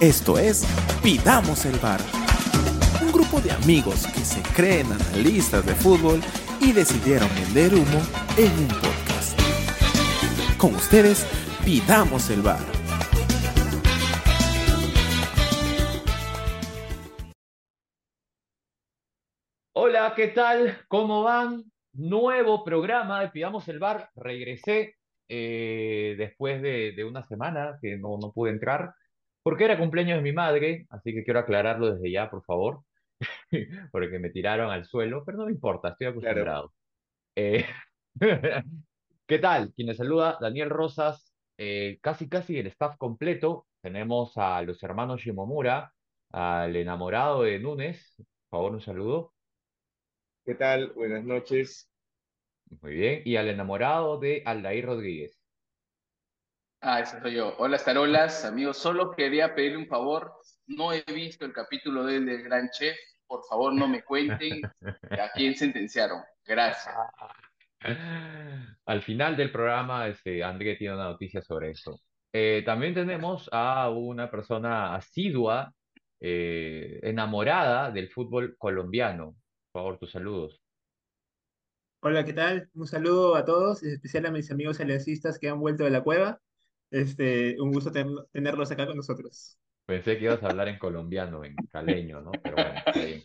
Esto es Pidamos el Bar. Un grupo de amigos que se creen analistas de fútbol y decidieron vender humo en un podcast. Con ustedes, Pidamos el Bar. Hola, ¿qué tal? ¿Cómo van? Nuevo programa de Pidamos el Bar. Regresé eh, después de, de una semana que no, no pude entrar porque era cumpleaños de mi madre, así que quiero aclararlo desde ya, por favor, porque me tiraron al suelo, pero no me importa, estoy acostumbrado. Eh, ¿Qué tal? Quien les saluda, Daniel Rosas, eh, casi casi el staff completo. Tenemos a los hermanos Shimomura, al enamorado de Núñez, por favor, un saludo. ¿Qué tal? Buenas noches. Muy bien, y al enamorado de Aldair Rodríguez. Ah, ese soy yo. Hola, Starolas, amigos. Solo quería pedirle un favor. No he visto el capítulo del, del Gran Chef. Por favor, no me cuenten a quién sentenciaron. Gracias. Al final del programa, este, André tiene una noticia sobre eso. Eh, también tenemos a una persona asidua, eh, enamorada del fútbol colombiano. Por favor, tus saludos. Hola, ¿qué tal? Un saludo a todos, en especial a mis amigos aliancistas que han vuelto de la cueva. Este, un gusto ten- tenerlos acá con nosotros. Pensé que ibas a hablar en colombiano, en caleño, ¿no? Pero bueno, está bien.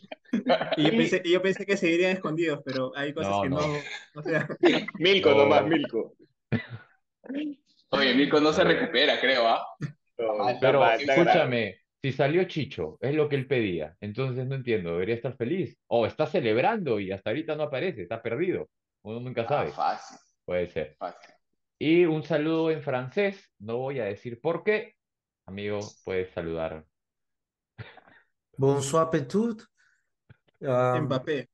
Y yo pensé, y yo pensé que seguirían escondidos, pero hay cosas No, que no. no. Milko No. nomás, Milko. Oye, Mirko no se recupera, creo, ¿ah? Está Pero mal, está grave. escúchame, si salió Chicho, es lo que él pedía. Entonces no entiendo, debería estar feliz. O está celebrando y hasta ahorita no aparece, está perdido. Uno nunca Ah, sabe. fácil, Puede ser. fácil. Y un saludo en francés, no voy a decir por qué. Amigo, puedes saludar. Bonsoir Petit. Ah, Mbappé.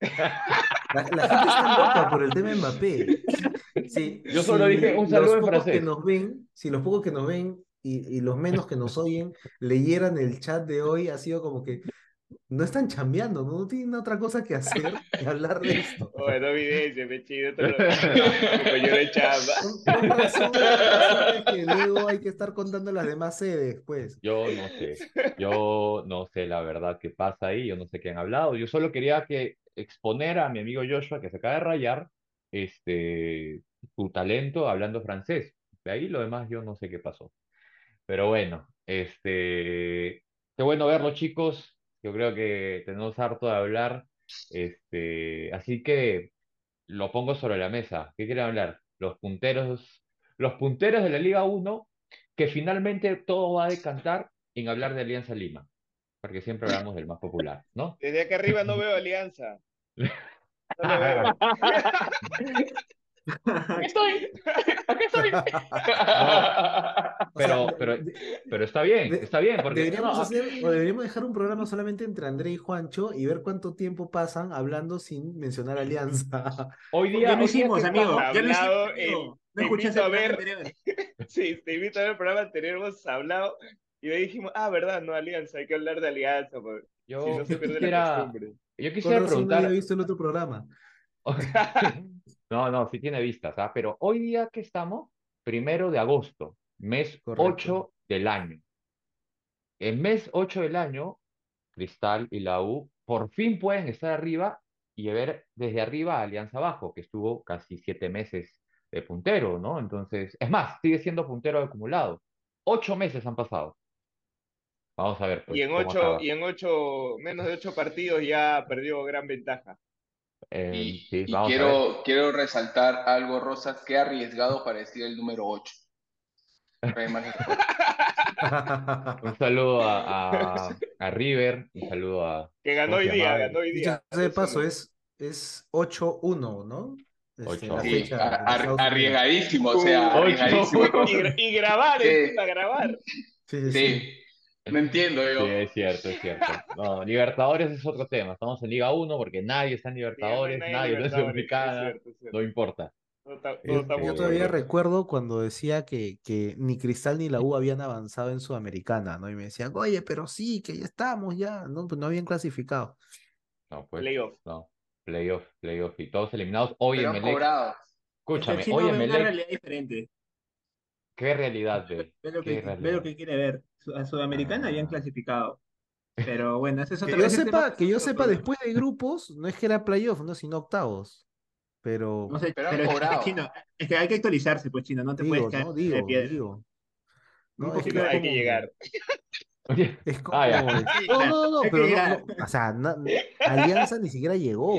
la, la gente está loca por el tema de Mbappé. Sí, Yo solo si dije un los saludo en pocos que francés. nos ven, si los pocos que nos ven y, y los menos que nos oyen leyeran el chat de hoy, ha sido como que no están chambeando, no, No tienen otra cosa que hacer que hablar de esto. Oye, no evidencia, me chido. Lo... compañero de chamba. Con, con razón, con razón es que luego hay que estar contando las demás sedes, pues. Yo no sé, yo no sé la verdad qué pasa ahí, yo no sé qué han hablado. Yo solo quería que exponer a mi amigo Joshua, que se acaba de rayar, este, su talento hablando francés. De ahí lo demás yo no sé qué pasó. Pero bueno, este, qué bueno verlo, chicos. Yo creo que tenemos harto de hablar. Este, así que lo pongo sobre la mesa. ¿Qué quieren hablar? Los punteros, los punteros de la Liga 1, que finalmente todo va a decantar en hablar de Alianza Lima, porque siempre hablamos del más popular, ¿no? Desde acá arriba no veo alianza. No lo veo. Aquí estoy, aquí estoy. Pero, O sea, pero, pero está bien, de- está bien, porque Deberíamos no, hacer, o deberíamos dejar un programa solamente entre André y Juancho y ver cuánto tiempo pasan hablando sin mencionar Alianza. hoy día, Ya lo hicimos, amigo. Ya lo hicimos, en- No escuchaste a el programa ver. anterior. Sí, te invito a ver el programa anterior, hemos hablado y ahí dijimos, ah, verdad, no alianza, hay que hablar de alianza, yo, Si no se la quisiera, costumbre. yo quisiera razón no preguntar, había visto el otro programa. no, no, sí tiene vistas, ¿ah? Pero hoy día que estamos, primero de agosto, mes Correcto. 8 del año. El mes 8 del año, Cristal y la U por fin pueden estar arriba y ver desde arriba a Alianza Abajo, que estuvo casi siete meses de puntero, ¿no? Entonces, es más, sigue siendo puntero acumulado. Ocho meses han pasado. Vamos a ver, pues, Y en ocho, acaba. y en ocho, menos de ocho partidos ya perdió gran ventaja. Eh, Y, sí, quiero, quiero resaltar algo, Rosas, que arriesgado para decir el número 8. Un saludo a, a, a River, un saludo a... Que ganó ¿Cómo hoy día, ganó hoy día. de paso, es, es 8-1, ¿no? Este, Sí, arriesgadísimo, o sea, Uh, arriesgadísimo. Y, y grabar, Sí. encima, grabar. Sí, sí, sí. Sí, no entiendo yo. Sí, es cierto, es cierto. No, Libertadores es otro tema. Estamos en Liga 1 porque nadie está en Libertadores, nadie nadie es es cierto. no importa. Todo está- todo está Yo todavía recuerdo cuando decía que, que ni Cristal ni la U habían avanzado en Sudamericana, ¿no? Y me decían, oye, pero sí, que ya estamos, ya, no, pues no habían clasificado. No, pues, Playoff. no. Playoff, playoff y todos eliminados. Hoy Pero Melec, cobrado. escúchame, en ve una Melec, realidad diferente. ¿Qué realidad ve? Ve lo ¿Qué que, ve lo que quiere ver. A Sudamericana habían Ah. clasificado. Pero bueno, ese es Que otro yo sepa, que yo sepa, después de grupos, no es que era playoff, no, sino octavos. Pero No sé, Pero es que, cobrado. Chino, es que hay que actualizarse, pues, Chino, no te digo, puedes caer ¿no? de Digo, piedra. digo. No, es que hay que como- llegar. Es como. Ah, ya. No, no, no, pero no, no, o sea, Alianza ni siquiera llegó.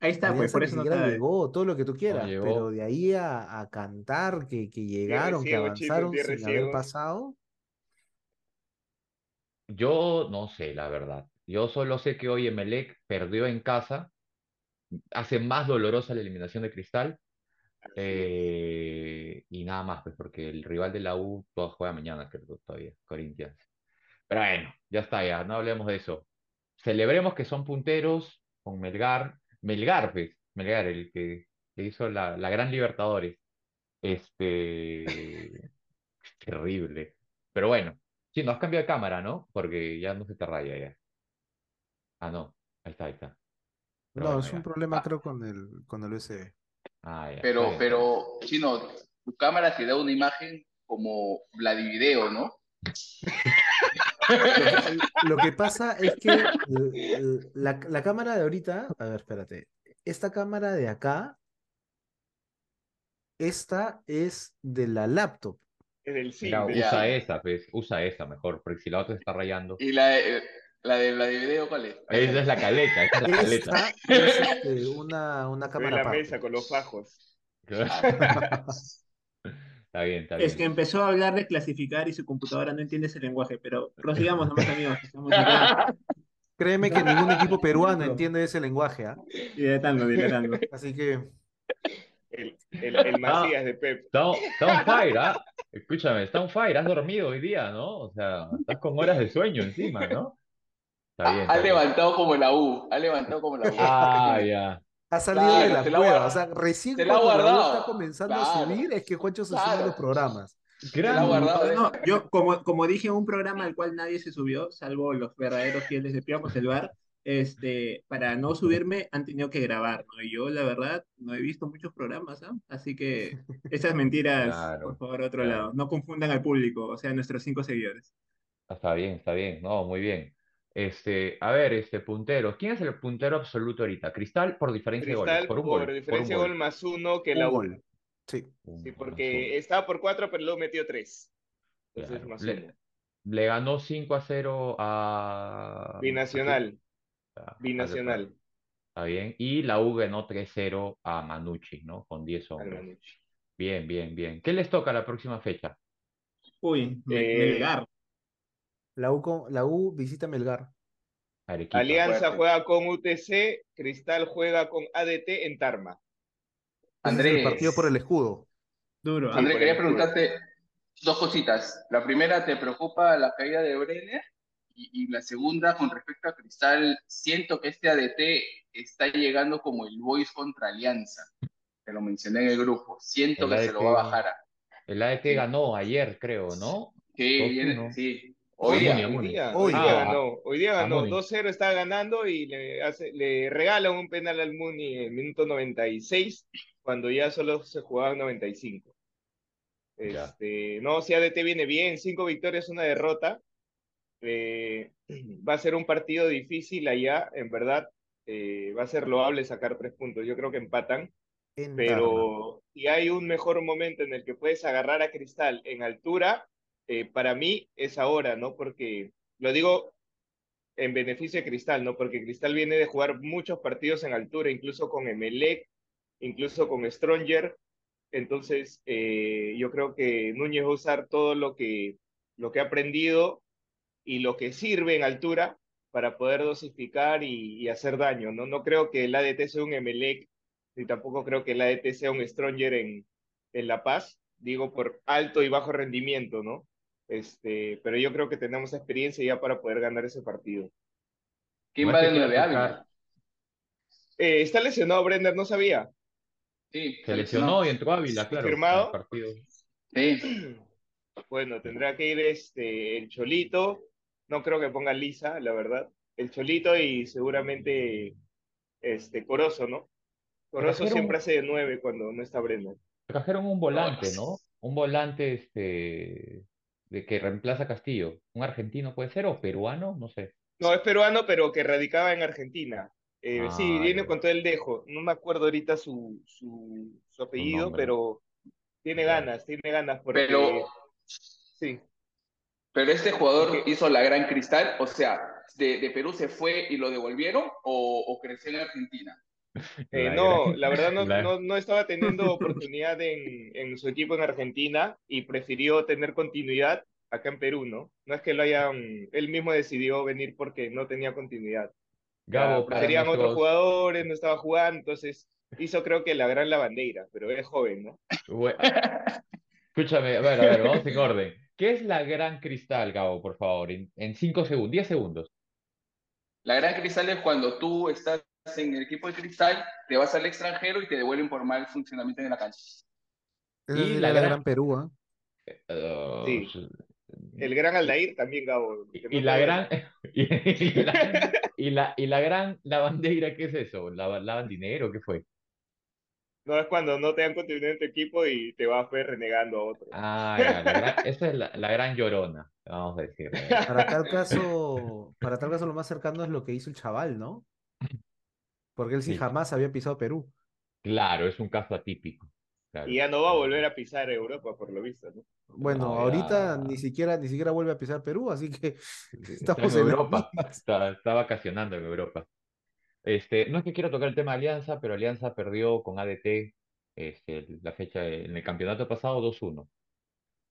Ahí está, pues, por ni eso no siquiera llegó, todo lo que tú quieras, pero de ahí a, a cantar que, que llegaron, que ciego, avanzaron sin haber pasado. Yo no sé, la verdad. Yo solo sé que hoy Emelec perdió en casa, hace más dolorosa la eliminación de Cristal, eh, y nada más, pues porque el rival de la U todo juega mañana, creo todavía, Corinthians. Pero bueno, ya está, ya, no hablemos de eso. Celebremos que son punteros con Melgar, Melgar, pues, Melgar, el que, que hizo la, la Gran Libertadores. Este, terrible. Pero bueno, sí, nos has cambiado de cámara, ¿no? Porque ya no se te raya ya. Ah, no, ahí está, ahí está. No, bueno, es un ya. problema Ah. creo con el, con el USB. Ah, ya, Pero, bien. pero, Chino, tu cámara te da una imagen como Vladivideo, ¿no? Lo que, lo que pasa es que l- la, la cámara de ahorita, a ver, espérate, esta cámara de acá, esta es de la laptop. Del Mira, cine. ya. usa esa, pues, usa esa mejor, porque si la otra se está rayando. Y la, de- la de Vladivideo, ¿cuál es? Esa es la caleta, esa es la caleta. Esta es este, una, una cámara la mesa con los fajos. Está bien, está bien. Es que empezó a hablar de clasificar y su computadora no entiende ese lenguaje, pero prosigamos nomás, amigos. Créeme que ningún equipo peruano entiende ese lenguaje, ¿ah? dilatando, dilatando. Así que El, el, el Macías de Pep. Está, está on fire, ¿ah? Escúchame, está on fire, has dormido hoy día, ¿no? O sea, estás con horas de sueño encima, ¿no? Está bien, Ha bien. levantado como la U, ha levantado como la U. Ah, ya. ha salido Claro, de la la cueva. guardado. O sea, recién Se la cuando la U guardado. está comenzando a Claro. subir es que Juancho se sube a Claro. los programas. La Gran, guardado. ¿eh? No, yo, como, como dije en un programa al cual nadie se subió, salvo los verdaderos fieles de Piamos el Bar, este, para no subirme han tenido que grabar, ¿no? Y yo, la verdad, no he visto muchos programas, ¿ah? Así que esas mentiras, Claro, por favor, a otro claro. lado. No confundan al público, o sea, nuestros cinco seguidores. Está bien, está bien, no, muy bien. Este, a ver, este puntero, ¿quién es el puntero absoluto ahorita? Cristal por diferencia de goles, Cristal por un por gol, diferencia de gol más uno que Un la U. gol. Sí. Sí, porque estaba por cuatro, pero luego metió tres. Entonces, Claro. más Le, uno. le ganó 5 a 0 a... Binacional. a- a- Binacional. Está bien. Y la U ganó 3-0 a Manucci, ¿no? Con 10 al hombres. Bien, bien, bien. ¿Qué les toca la próxima fecha? Uy, me, Eh, Melgar. La U, con- la U visita Melgar. Arequipa. Alianza fuerte. juega con UTC, Cristal juega con ADT en Tarma. Es el Andrés. partido por el escudo. Duro. Andrés, por quería preguntarte dos cositas. La primera, ¿te preocupa la caída de Brenner? Y, y la segunda, con respecto a Cristal, siento que este ADT está llegando como el Boys contra Alianza. Te lo mencioné en el grupo. Siento El que se lo ADT. va a bajar. a- El Sí. ganó ayer, creo, ¿no? Sí, 2-1. viene, sí. Hoy día. Hoy día, Hoy día. Ah, ganó, hoy día ganó, Muni. 2-0 está ganando y le, hace, le regalan un penal al Muni en el minuto 96, cuando ya solo se jugaban 95. Ya. Este, no, si ADT viene bien, cinco victorias, una derrota. Eh, va a ser un partido difícil allá, en verdad. eh, va a ser loable sacar tres puntos. Yo creo que empatan. En. Pero si hay un mejor momento en el que puedes agarrar a Cristal en altura, eh, para mí es ahora, ¿no? Porque lo digo en beneficio de Cristal, ¿no? Porque Cristal viene de jugar muchos partidos en altura, incluso con Emelec, incluso con Stronger. Entonces, eh, yo creo que Núñez va a usar todo lo que, lo que ha aprendido y lo que sirve en altura para poder dosificar y, y hacer daño, ¿no? No creo que el ADT sea un Emelec ni tampoco creo que el ADT sea un Stronger en, en La Paz, digo por alto y bajo rendimiento, ¿no? Este, pero yo creo que tenemos experiencia ya para poder ganar ese partido. ¿Quién va de nueve Ávila? Eh, está lesionado Brenner, no sabía. Sí, Se lesionó y entró Ávila, claro. El partido. Sí. Bueno, tendrá que ir este, el Cholito, no creo que ponga Lisa, la verdad. El Cholito y seguramente este, Corozo, ¿no? Corozo Trajeron- siempre hace de nueve cuando no está Brenner. Trajeron un volante, ¿no? un volante este, de que reemplaza a Castillo. ¿Un argentino puede ser o peruano? No sé. No, es peruano, pero que radicaba en Argentina. Eh, sí, Ah, viene ya. con todo el dejo. No me acuerdo ahorita su, su, su apellido, pero tiene ganas, tiene ganas porque Pero, sí. pero este jugador Porque- hizo la gran cristal, o sea, de, de Perú se fue y lo devolvieron o, o creció en Argentina. Eh, La no, la verdad no, la- no, no estaba teniendo oportunidad en, en su equipo en Argentina y prefirió tener continuidad acá en Perú, ¿no? No es que lo hayan, él mismo decidió venir porque no tenía continuidad. Ya, Gabo, preferían otros nuestros- jugadores, no estaba jugando, entonces hizo creo que la gran lavandera, pero es joven, ¿no? Bue- Escúchame, a ver, a ver, vamos en orden. ¿Qué es la gran cristal, Gabo, por favor? En, en cinco segundos, 10 segundos. La gran cristal es cuando tú estás en el equipo de cristal, te vas al extranjero y te devuelven por mal funcionamiento en la cancha. Esa Y la la gran- gran Perú, ¿ah? Uh, Sí. El gran Aldair también, Gabo. y no la gran y la, y la, y la gran lavandera, ¿qué es eso? ¿Lava- ¿Lavan dinero? ¿Qué fue? No es cuando no te dan continuidad en tu equipo y te vas pues renegando a otro. Ah, ya, la gran- esa es la, la gran llorona, vamos a decir. Para tal caso, para tal caso lo más cercano es lo que hizo el chaval, ¿no? Porque él sí Sí. jamás había pisado Perú. Claro, es un caso atípico. claro. Y ya no va a volver a pisar Europa, por lo visto, ¿no? Bueno, No, ahorita ya. ni siquiera, ni siquiera vuelve a pisar Perú, así que Está estamos en en las Europa, está, está vacacionando en Europa. Este, no es que quiera tocar el tema de Alianza, pero Alianza perdió con ADT este, la fecha en el campeonato pasado 2-1.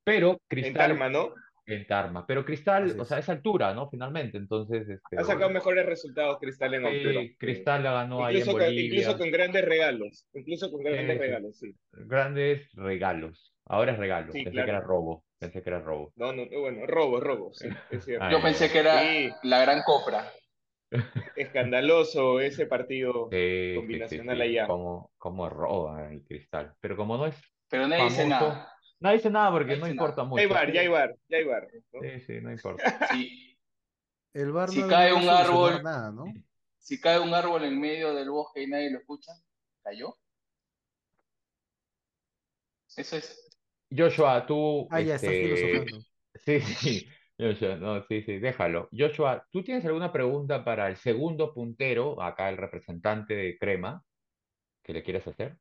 Pero En Cristal Tarma, ¿no? En Tarma, pero Cristal, Así o sea, es altura, ¿no? Finalmente, entonces, este, Ha sacado mejores resultados Cristal en sí, altura. Cristal la ganó ahí en Incluso con, Bolivia. incluso con grandes regalos. Incluso con grandes regalos, sí. Grandes regalos. Ahora es regalo. Sí, Pensé claro. que era robo. Pensé que era robo. No, no, bueno, robo, robo, sí, es cierto. Yo pensé que era Sí. la gran copra. Escandaloso ese partido Sí, sí, sí, combinacional sí. allá. Cómo, cómo roba el Cristal. Pero como no es Pero nadie dice nada. Nadie dice nada porque no importa Ya mucho. hay bar, ya hay bar, ya hay bar. ¿no? Sí, sí, no importa. Si, El VAR Si no cae un árbol- nada, ¿no? si cae un árbol en medio del bosque y nadie lo escucha, ¿cayó? Eso es. Joshua, tú, Ah, ya estás este, filosofando. Sí, sí, Joshua, no, sí, sí, déjalo. Joshua, ¿tú tienes alguna pregunta para el segundo puntero, acá el representante de Crema, que le quieres hacer?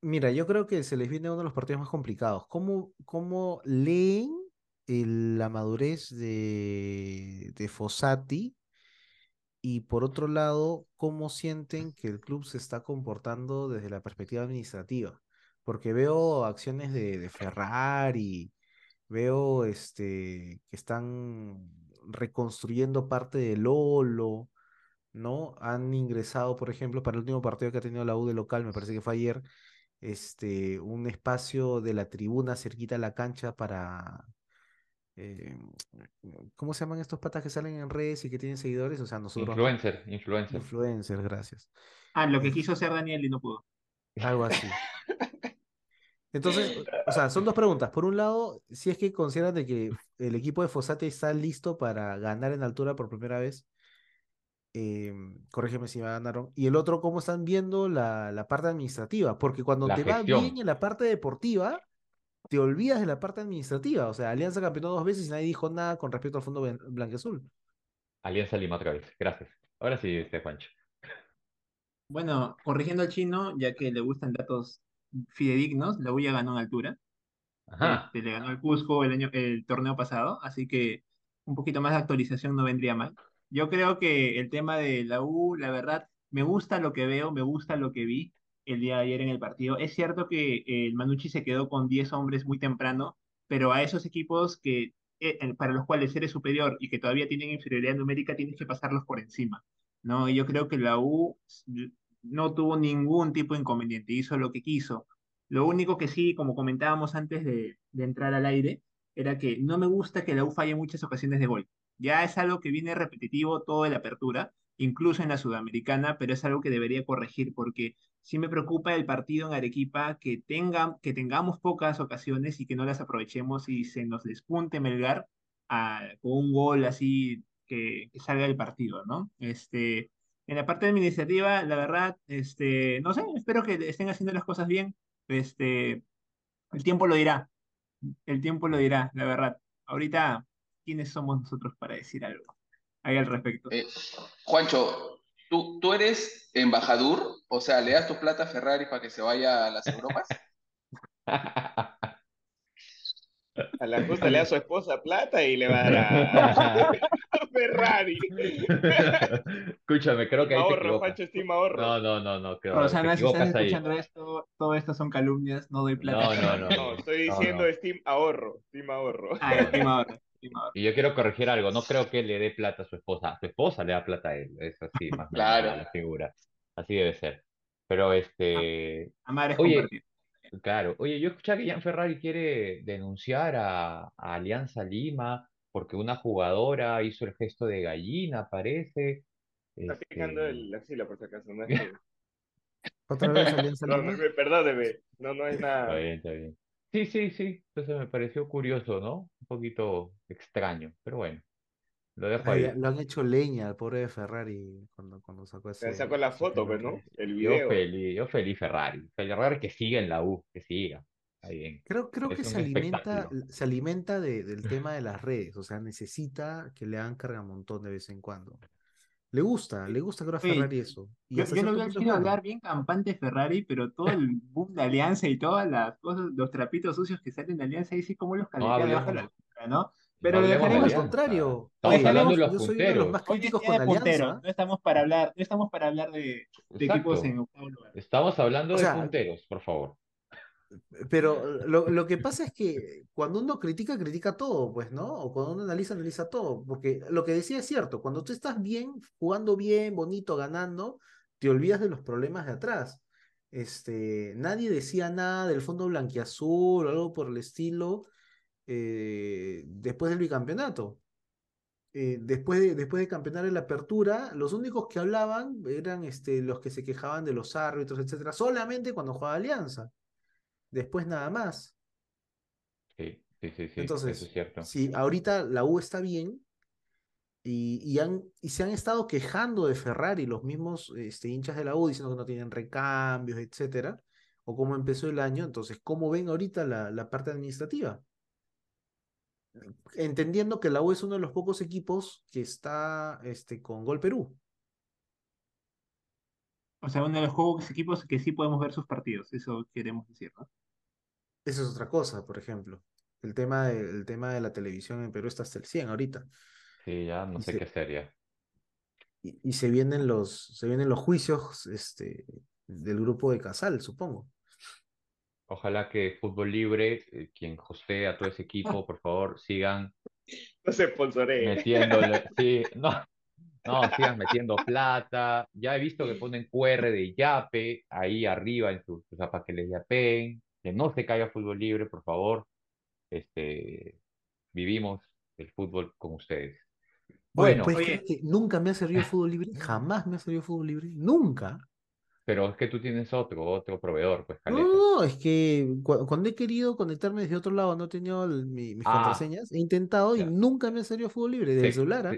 Mira, yo creo que se les viene uno de los partidos más complicados. ¿Cómo, cómo leen el- la madurez de, de Fossati? Y por otro lado, ¿cómo sienten que el club se está comportando desde la perspectiva administrativa? Porque veo acciones de, de Ferrari, veo este, que están reconstruyendo parte de Lolo, ¿no? Han ingresado, por ejemplo, para el último partido que ha tenido la U de local, me parece que fue ayer, este, un espacio de la tribuna cerquita a la cancha para, eh, ¿cómo se llaman estos patas que salen en redes y que tienen seguidores? O sea, nosotros no. Influencer, influencer. Influencers, gracias. Ah, lo que quiso hacer Daniel y no pudo. Algo así. Entonces, o sea, son dos preguntas. Por un lado, si es que consideran de que el equipo de Fossati está listo para ganar en altura por primera vez, eh, corrígeme si me ganaron. Y el otro, ¿cómo están viendo la, la parte administrativa? Porque cuando La te va bien en la parte deportiva, te olvidas de la parte administrativa. O sea, Alianza campeonó dos veces y nadie dijo nada con respecto al fondo blan- blanqueazul. Alianza Lima otra vez. Gracias. Ahora sí, este Juancho. Bueno, corrigiendo al chino, ya que le gustan datos fidedignos, la U ya ganó en altura. Ajá. Este, le ganó el Cusco el año, el torneo pasado, así que un poquito más de actualización no vendría mal. Yo creo que el tema de la U, la verdad, me gusta lo que veo, me gusta lo que vi el día de ayer en el partido. Es cierto que el Manucci se quedó con 10 hombres muy temprano, pero a esos equipos que eh, eh, para los cuales eres superior y que todavía tienen inferioridad numérica, tienes que pasarlos por encima, ¿no? Y yo creo que la U no tuvo ningún tipo de inconveniente, hizo lo que quiso. Lo único que sí, como comentábamos antes de, de entrar al aire, era que no me gusta que la U falle muchas ocasiones de gol. Ya es algo que viene repetitivo toda la apertura, incluso en la sudamericana, pero es algo que debería corregir porque sí me preocupa el partido en Arequipa que, tenga, que tengamos pocas ocasiones y que no las aprovechemos y se nos despunte Melgar a- con un gol así que, que salga del partido, ¿no? Este, en la parte administrativa, la verdad, este, no sé, espero que estén haciendo las cosas bien. Este, el tiempo lo dirá. el tiempo lo dirá, la verdad. Ahorita, ¿quiénes somos nosotros para decir algo ahí al respecto? Eh, Juancho, ¿tú, ¿tú eres embajador? O sea, ¿le das tu plata a Ferrari para que se vaya a las Europas? A la justa le da a su esposa plata y le va a dar a, a Ferrari. Escúchame, creo que ahí te Ahorro, equivocas. Pancho estima ahorro. No, no, no, no, creo, Rosana, te si estás equivocas ahí. escuchando esto, todo esto son calumnias, no doy plata. No, no, no. No, estoy diciendo no. Steam ahorro, Steam ahorro. Ah, estima ahora, Y yo quiero corregir algo, no creo que le dé plata a su esposa, a su esposa le da plata a él, es así, más o menos Claro. la figura, así debe ser. Pero este, Amar es Oye, claro, oye, yo escuché que Jan Ferrari quiere denunciar a, a Alianza Lima porque una jugadora hizo el gesto de gallina, parece. Está Este, picando el, la axila por si acaso. No, es que- Otra vez Alianza Lima. Perdóneme, perdóneme. No, no es Está nada. bien, está bien. Sí, sí, sí, entonces me pareció curioso, ¿no? Un poquito extraño, pero bueno, lo dejo Ay, ahí. lo han hecho leña al pobre de Ferrari cuando, cuando sacó ese. Se sacó la ese foto, pues, penalti. ¿no? El Yo video. feliz, yo feliz Ferrari. Ferrari que siga en la U, que siga. Está bien. Creo, creo Es que un se alimenta, espectáculo. se alimenta de- del tema de las redes, o sea, necesita que le hagan cargamontón de vez en cuando. Le gusta, le gusta creo a Ferrari eso. Y Yo, yo lo veo al bueno. hablar bien campante Ferrari, pero todo el boom de Alianza y todas las cosas, los trapitos sucios que salen de Alianza, y sí como los debajo de la altura, ¿no? Pero No lo Al dejaremos. Alianza. contrario, Estamos oye, hablando de yo soy uno de los más críticos con de Alianza. punteros, no estamos para hablar, no estamos para hablar de, de equipos en octavo lugar. Estamos hablando O de punteros, por favor. Pero lo, lo que pasa es que cuando uno critica, critica todo, pues, ¿no? O cuando uno analiza, analiza todo. Porque lo que decía es cierto, cuando tú estás bien, jugando bien, bonito, ganando, te olvidas de los problemas de atrás. Este, nadie decía nada del fondo blanquiazul o algo por el estilo eh, después del bicampeonato. Eh, después de, después de campeonar en la apertura, los únicos que hablaban eran este, los que se quejaban de los árbitros, etcétera, solamente cuando jugaba Alianza. Después nada más. Sí, sí, sí, sí, eso Entonces, es cierto. si ahorita la U está bien y, y han, y se han estado quejando de Ferrari, los mismos este, hinchas de la U, diciendo que no tienen recambios, etcétera, o cómo empezó el año, entonces, ¿cómo ven ahorita la, la parte administrativa? Entendiendo que la U es uno de los pocos equipos que está este, con Gol Perú. O sea, uno de los juegos, equipos que sí podemos ver sus partidos, eso queremos decir, ¿no? Esa es otra cosa, por ejemplo. El tema de, el tema de la televisión en Perú está hasta el 100 ahorita. Sí, ya no Y sé se- qué hacer ya. Y, y se vienen los, se vienen los juicios este, del grupo de Casal, supongo. Ojalá que Fútbol Libre, eh, quien hostea a todo ese equipo, por favor, sigan No se metiéndole, sí, no, no, sigan metiendo plata. Ya he visto que ponen QR de Yape ahí arriba en sus, o sea, para que les yapeen, que no se caiga Fútbol Libre, por favor. Este, vivimos el fútbol con ustedes. Bueno, ¿puedes Oye. creer que nunca me ha servido fútbol libre? Jamás me ha servido fútbol libre. Nunca. pero es que tú tienes otro, otro proveedor, pues, No, Caleta. no, es que cu- cuando he querido conectarme desde otro lado, no he tenido el- mi- mis Ah, contraseñas, he intentado y nunca me ha servido fútbol libre, desde el ¿Se, celular. ¿ah?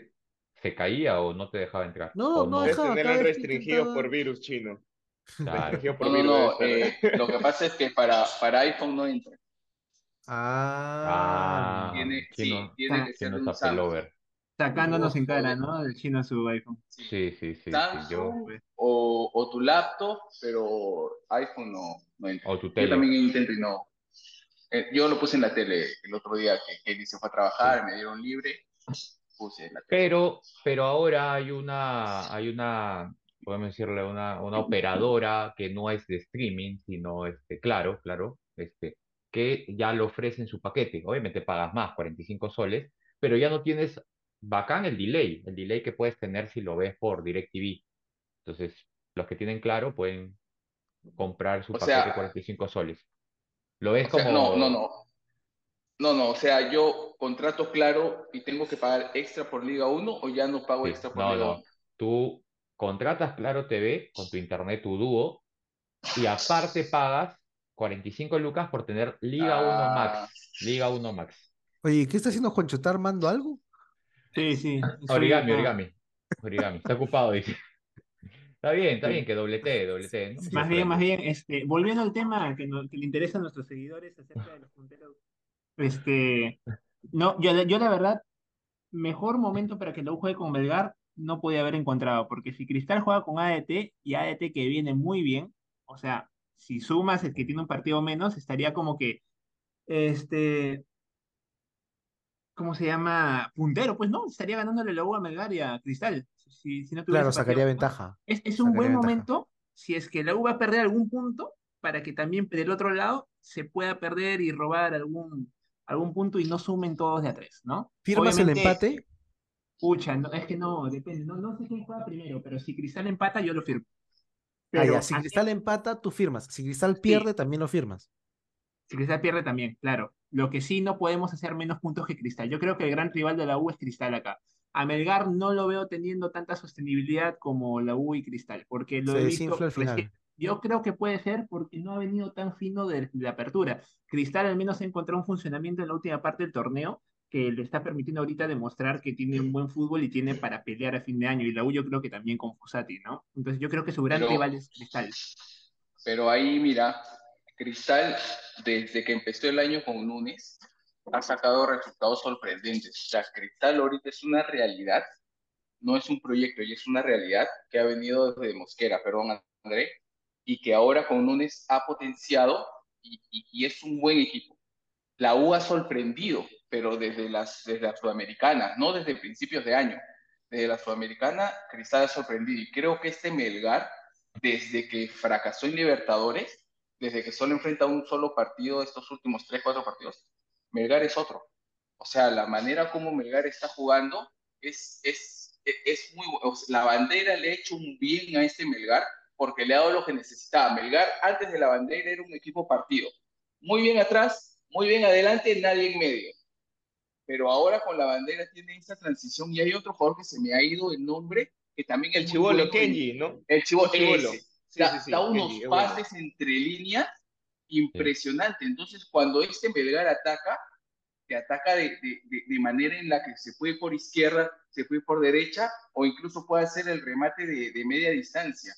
Se- caía o no te dejaba entrar? No, ¿O no no? Dejaba, tenerlo que restringido intentaba- por virus chino. Claro. Por No, no, virus. no. debe eh, lo que pasa es que para, para iPhone no entra. Ah, Ah, Tiene, sí, chino, tiene que ser un Samsung. Sacándonos en cara. ¿no? El chino su iPhone. Sí, sí, sí, sí, yo. Samsung o, o tu laptop, pero iPhone no, no entra. O tu Yo tele. también intento y no. Eh, yo lo puse en la tele el otro día que Kelly se fue a trabajar, Sí. me dieron libre, puse la. Pero, pero ahora hay una, hay una, podemos decirle, una, una operadora que no es de streaming, sino este, claro, claro, este, que ya lo ofrece en su paquete. Obviamente pagas más, 45 soles, pero ya no tienes bacán el delay, el delay que puedes tener si lo ves por DirecTV. Entonces, los que tienen claro pueden comprar su O paquete sea- 45 soles. Lo ves sea, como... no, no, no. No, no, o sea, yo contrato claro y tengo que pagar extra por Liga 1 o ya no pago Sí, extra por no, Liga no. 1. Tú contratas Claro TV con tu internet, tu dúo, y aparte pagas 45 lucas por tener Liga 1 Ah. Max. Liga 1 Max. Oye, ¿qué está haciendo Juancho? ¿Está armando algo? Sí, sí. Origami, origami. Origami. Está ocupado, dice. Está bien, está bien que doblete, doblete. No me Más bien, más bien, este, volviendo al tema que, nos- que le interesa a nuestros seguidores acerca de los punteros Este, no, yo, yo la verdad, mejor momento para que la U juegue con Melgar no podía haber encontrado, porque si Cristal juega con ADT y ADT que viene muy bien, o sea, si sumas el que tiene un partido menos, estaría como que, este, ¿cómo se llama? Puntero, pues no, estaría ganándole la U a Melgar y a Cristal. Si, si no tuviera Claro, sacaría partido. ventaja. Es, es un buen ventaja. momento si es que la U va a perder algún punto para que también del otro lado se pueda perder y robar algún, algún punto y no sumen todos de a tres, ¿no? ¿Firmas el empate? Pucha, no, es que no, depende. No, no sé quién juega primero, pero si Cristal empata, yo lo firmo. Ah, Pero ya, si Cristal empata, tú firmas. Si Cristal pierde, también lo firmas. si Cristal pierde también, claro. Lo que sí no podemos hacer menos puntos que Cristal. Yo creo que el gran rival de la U es Cristal acá. A Melgar no lo veo teniendo tanta sostenibilidad como la U y Cristal, porque lo Se he visto recién- Yo creo que puede ser porque no ha venido tan fino de, de la apertura. Cristal al menos ha encontrado un funcionamiento en la última parte del torneo que le está permitiendo ahorita demostrar que tiene un buen fútbol y tiene para pelear a fin de año. Y la U yo creo que también con Fusati, ¿no? Entonces yo creo que su gran Pero- rival es Cristal. Pero ahí, mira, Cristal, desde que empezó el año con Núñez, ha sacado resultados sorprendentes. O sea, Cristal ahorita es una realidad, no es un proyecto, y es una realidad que ha venido desde Mosquera, perdón, André, y que ahora con Núñez ha potenciado y, es un buen equipo. La U ha sorprendido, pero desde las, desde la Sudamericana, no desde principios de año. Desde la Sudamericana, Cristal ha sorprendido. Y creo que este Melgar, desde que fracasó en Libertadores, desde que solo enfrenta un solo partido estos últimos tres, cuatro partidos, Melgar es otro. O sea, la manera como Melgar está jugando es, es, es muy o sea, La bandera le ha hecho un bien a este Melgar porque le ha dado lo que necesitaba. Melgar antes de la bandera era un equipo partido. Muy bien atrás, muy bien adelante, nadie en medio. Pero ahora con la bandera tiene esa transición y hay otro jugador que se me ha ido el nombre, que también El bueno. Kenji, ¿no? El chibolo. ese. Sí, da, sí, sí, da unos Kenji, es bueno. pases entre líneas impresionante. Entonces, cuando este Melgar ataca, te ataca de, de, de, de, manera en la que se puede por izquierda, se puede por derecha, o incluso puede hacer el remate de, de media distancia.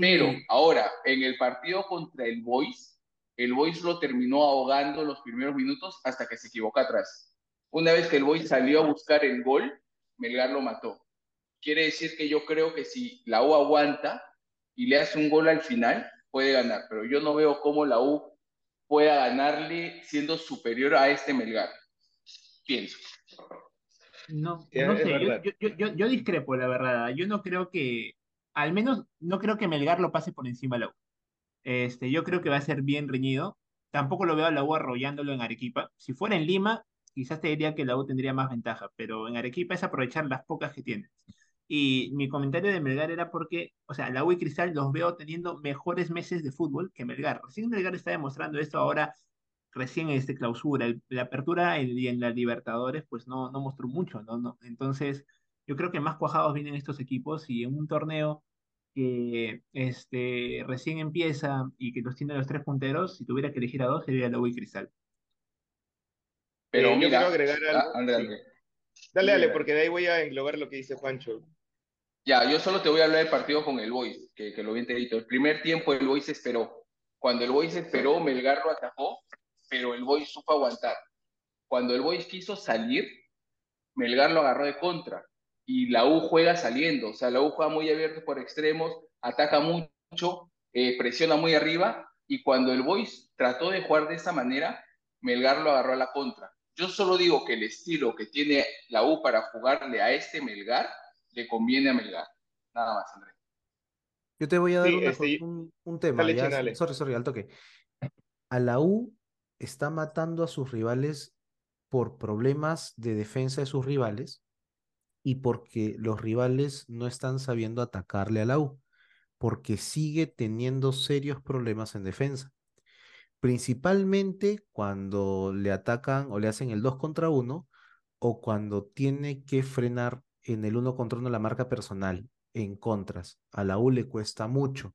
Pero ahora, en el partido contra el Boys, el Boys lo terminó ahogando los primeros minutos hasta que se equivocó atrás. Una vez que el Boys salió a buscar el gol, Melgar lo mató. Quiere decir que yo creo que si la U aguanta y le hace un gol al final, puede ganar. Pero yo no veo cómo la U pueda ganarle siendo superior a este Melgar. Pienso. No, no sé, yo, yo, yo- yo discrepo, la verdad. Yo no creo que, al menos, no creo que Melgar lo pase por encima de la U. Este, yo creo que va a ser bien reñido. Tampoco lo veo a la U arrollándolo en Arequipa. Si fuera en Lima, quizás te diría que la U tendría más ventaja, pero en Arequipa es aprovechar las pocas que tiene. Y mi comentario de Melgar era porque, o sea, la U y Cristal los veo teniendo mejores meses de fútbol que Melgar. Recién Melgar está demostrando esto ahora, recién en este clausura. La apertura en- y en la Libertadores, pues no, no mostró mucho, ¿no? No, Entonces, yo creo que más cuajados vienen estos equipos y en un torneo que este, recién empieza y que los tiene los tres punteros, si tuviera que elegir a dos, sería U y Cristal. Pero Eh, yo quiero agregar ah, algo. André, Sí. André. Dale, dale, porque de ahí voy a englobar lo que dice Juancho. Ya, yo solo te voy a hablar del partido con el Boys, que, que lo vi enterito. El primer tiempo el Boys esperó. Cuando el Boys esperó, Melgar lo atacó, pero el Boys supo aguantar. Cuando el Boys quiso salir, Melgar lo agarró de contra. Y la U juega saliendo. O sea, la U juega muy abierto por extremos, ataca mucho, eh, presiona muy arriba. Y cuando el Boys trató de jugar de esa manera, Melgar lo agarró a la contra. Yo solo digo que el estilo que tiene la U para jugarle a este Melgar le conviene a Melgar. Nada más, André. Yo te voy a dar Sí, una- este, un, un tema. dale, ya, Chinale. sorry, sorry, al toque. A la U está matando a sus rivales por problemas de defensa de sus rivales y porque los rivales no están sabiendo atacarle a la U, porque sigue teniendo serios problemas en defensa. Principalmente cuando le atacan o le hacen el 2 contra 1 o cuando tiene que frenar en el 1 contra 1 la marca personal en contras. A la U le cuesta mucho.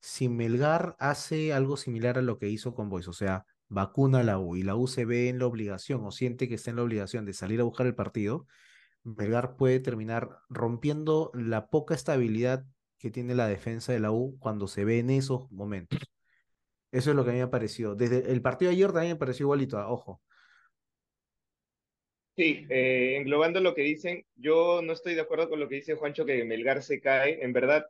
Si Melgar hace algo similar a lo que hizo con Boys, o sea, vacuna a la U y la U se ve en la obligación o siente que está en la obligación de salir a buscar el partido, Melgar puede terminar rompiendo la poca estabilidad que tiene la defensa de la U cuando se ve en esos momentos. Eso es lo que a mí me pareció. Desde el partido de ayer también me pareció igualito, ah, ojo. Sí, eh, englobando lo que dicen, yo no estoy de acuerdo con lo que dice Juancho que Melgar se cae. En verdad,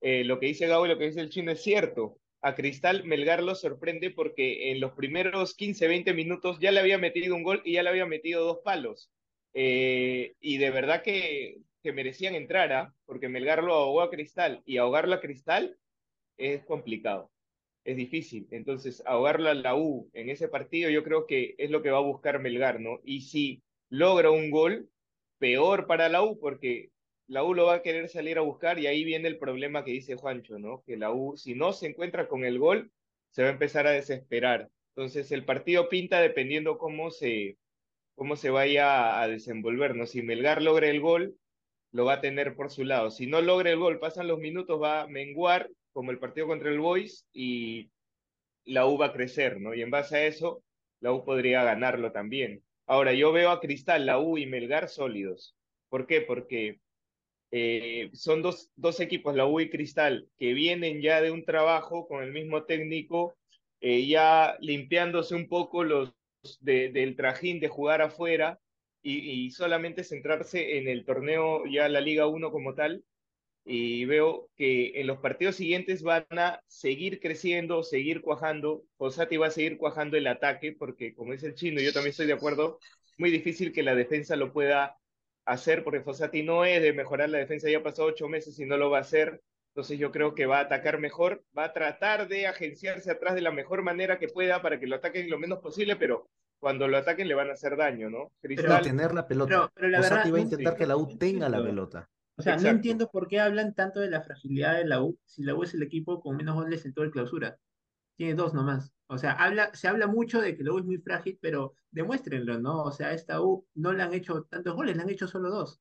eh, lo que dice Gabo y lo que dice el chino es cierto. A Cristal Melgar lo sorprende porque en los primeros 15, 20 minutos ya le había metido un gol y ya le había metido dos palos. Eh, y de verdad que, que merecían entrar, ¿ah? porque Melgar lo ahogó a Cristal y ahogarlo a Cristal es complicado, es difícil. Entonces, ahogarlo a la U en ese partido yo creo que es lo que va a buscar Melgar, ¿no? Y si logra un gol, peor para la U, porque la U lo va a querer salir a buscar y ahí viene el problema que dice Juancho, ¿no? Que la U, si no se encuentra con el gol, se va a empezar a desesperar. Entonces, el partido pinta dependiendo cómo se, cómo se vaya a desenvolver, ¿no? Si Melgar logra el gol, lo va a tener por su lado. Si no logra el gol, pasan los minutos, va a menguar, como el partido contra el Boys, y la U va a crecer, ¿no? Y en base a eso, la U podría ganarlo también. Ahora, yo veo a Cristal, la U y Melgar sólidos. ¿Por qué? Porque eh, son dos, dos equipos, la U y Cristal, que vienen ya de un trabajo con el mismo técnico, eh, ya limpiándose un poco los de, del trajín de jugar afuera y, solamente centrarse en el torneo, ya la Liga 1 como tal. Y veo que en los partidos siguientes van a seguir creciendo, seguir cuajando. Fossati va a seguir cuajando el ataque, porque como dice el chino, yo también estoy de acuerdo, muy difícil que la defensa lo pueda hacer, porque Fossati no es de mejorar la defensa, ya pasó ocho meses y no lo va a hacer. Entonces yo creo que va a atacar mejor, va a tratar de agenciarse atrás de la mejor manera que pueda para que lo ataquen lo menos posible, pero cuando lo ataquen le van a hacer daño, ¿no? Cristal, pero tener la pelota. Pero, pero la verdad, va a intentar sí, que la U tenga la pelota. O sea, Exacto. no entiendo por qué hablan tanto de la fragilidad de la U si la U es el equipo con menos goles en toda el clausura. Tiene dos nomás. O sea, habla, se habla mucho de que la U es muy frágil, pero demuéstrenlo, ¿no? O sea, esta U no le han hecho tantos goles, le han hecho solo dos.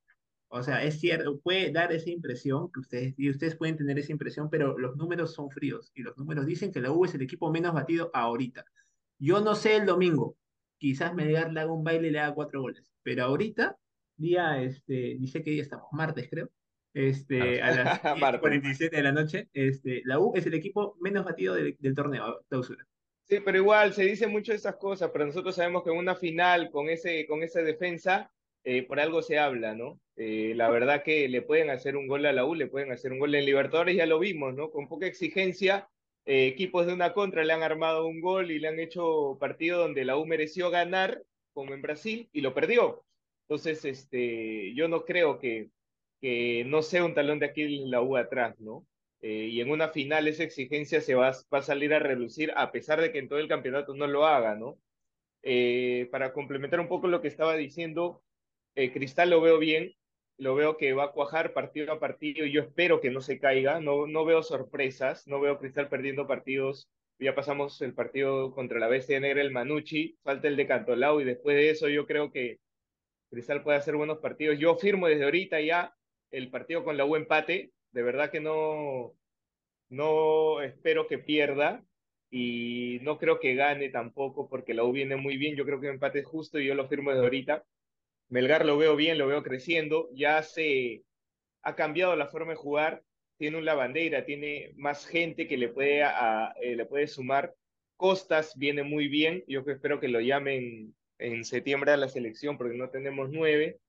O sea, es cierto, puede dar esa impresión, que ustedes, y ustedes pueden tener esa impresión, pero los números son fríos y los números dicen que la U es el equipo menos batido ahorita. Yo no sé el domingo, quizás Melgar le haga un baile y le haga cuatro goles, pero ahorita, día, este, dice que día estamos, martes creo, este, a las 47 de la noche, este, la U es el equipo menos batido del, del torneo, clausura. Sí, pero igual se dice mucho de esas cosas, pero nosotros sabemos que en una final con, ese, con esa defensa, eh, por algo se habla, ¿no? Eh, la verdad que le pueden hacer un gol a la U, le pueden hacer un gol en Libertadores, ya lo vimos, ¿no? Con poca exigencia, eh, equipos de una contra le han armado un gol y le han hecho partido donde la U mereció ganar, como en Brasil, y lo perdió. Entonces, este, yo no creo que, que no sea un talón de aquí la U atrás, ¿no? Eh, y en una final esa exigencia se va, va, a salir a reducir a pesar de que en todo el campeonato no lo haga, ¿no? Eh, para complementar un poco lo que estaba diciendo, eh, Cristal lo veo bien, lo veo que va a cuajar partido a partido y yo espero que no se caiga, no, no veo sorpresas, no veo Cristal perdiendo partidos, ya pasamos el partido contra la Bestia Negra, el Manucci, falta el de Cantolao y después de eso yo creo que Cristal puede hacer buenos partidos. Yo firmo desde ahorita ya el partido con la U empate, de verdad que no, no espero que pierda y no creo que gane tampoco porque la U viene muy bien, yo creo que empate es justo y yo lo firmo desde ahorita. Melgar lo veo bien, lo veo creciendo, ya se ha cambiado la forma de jugar, tiene una bandera, tiene más gente que le puede, a, eh, le puede sumar. Costas viene muy bien, yo espero que lo llamen en septiembre a la selección porque no tenemos nueve.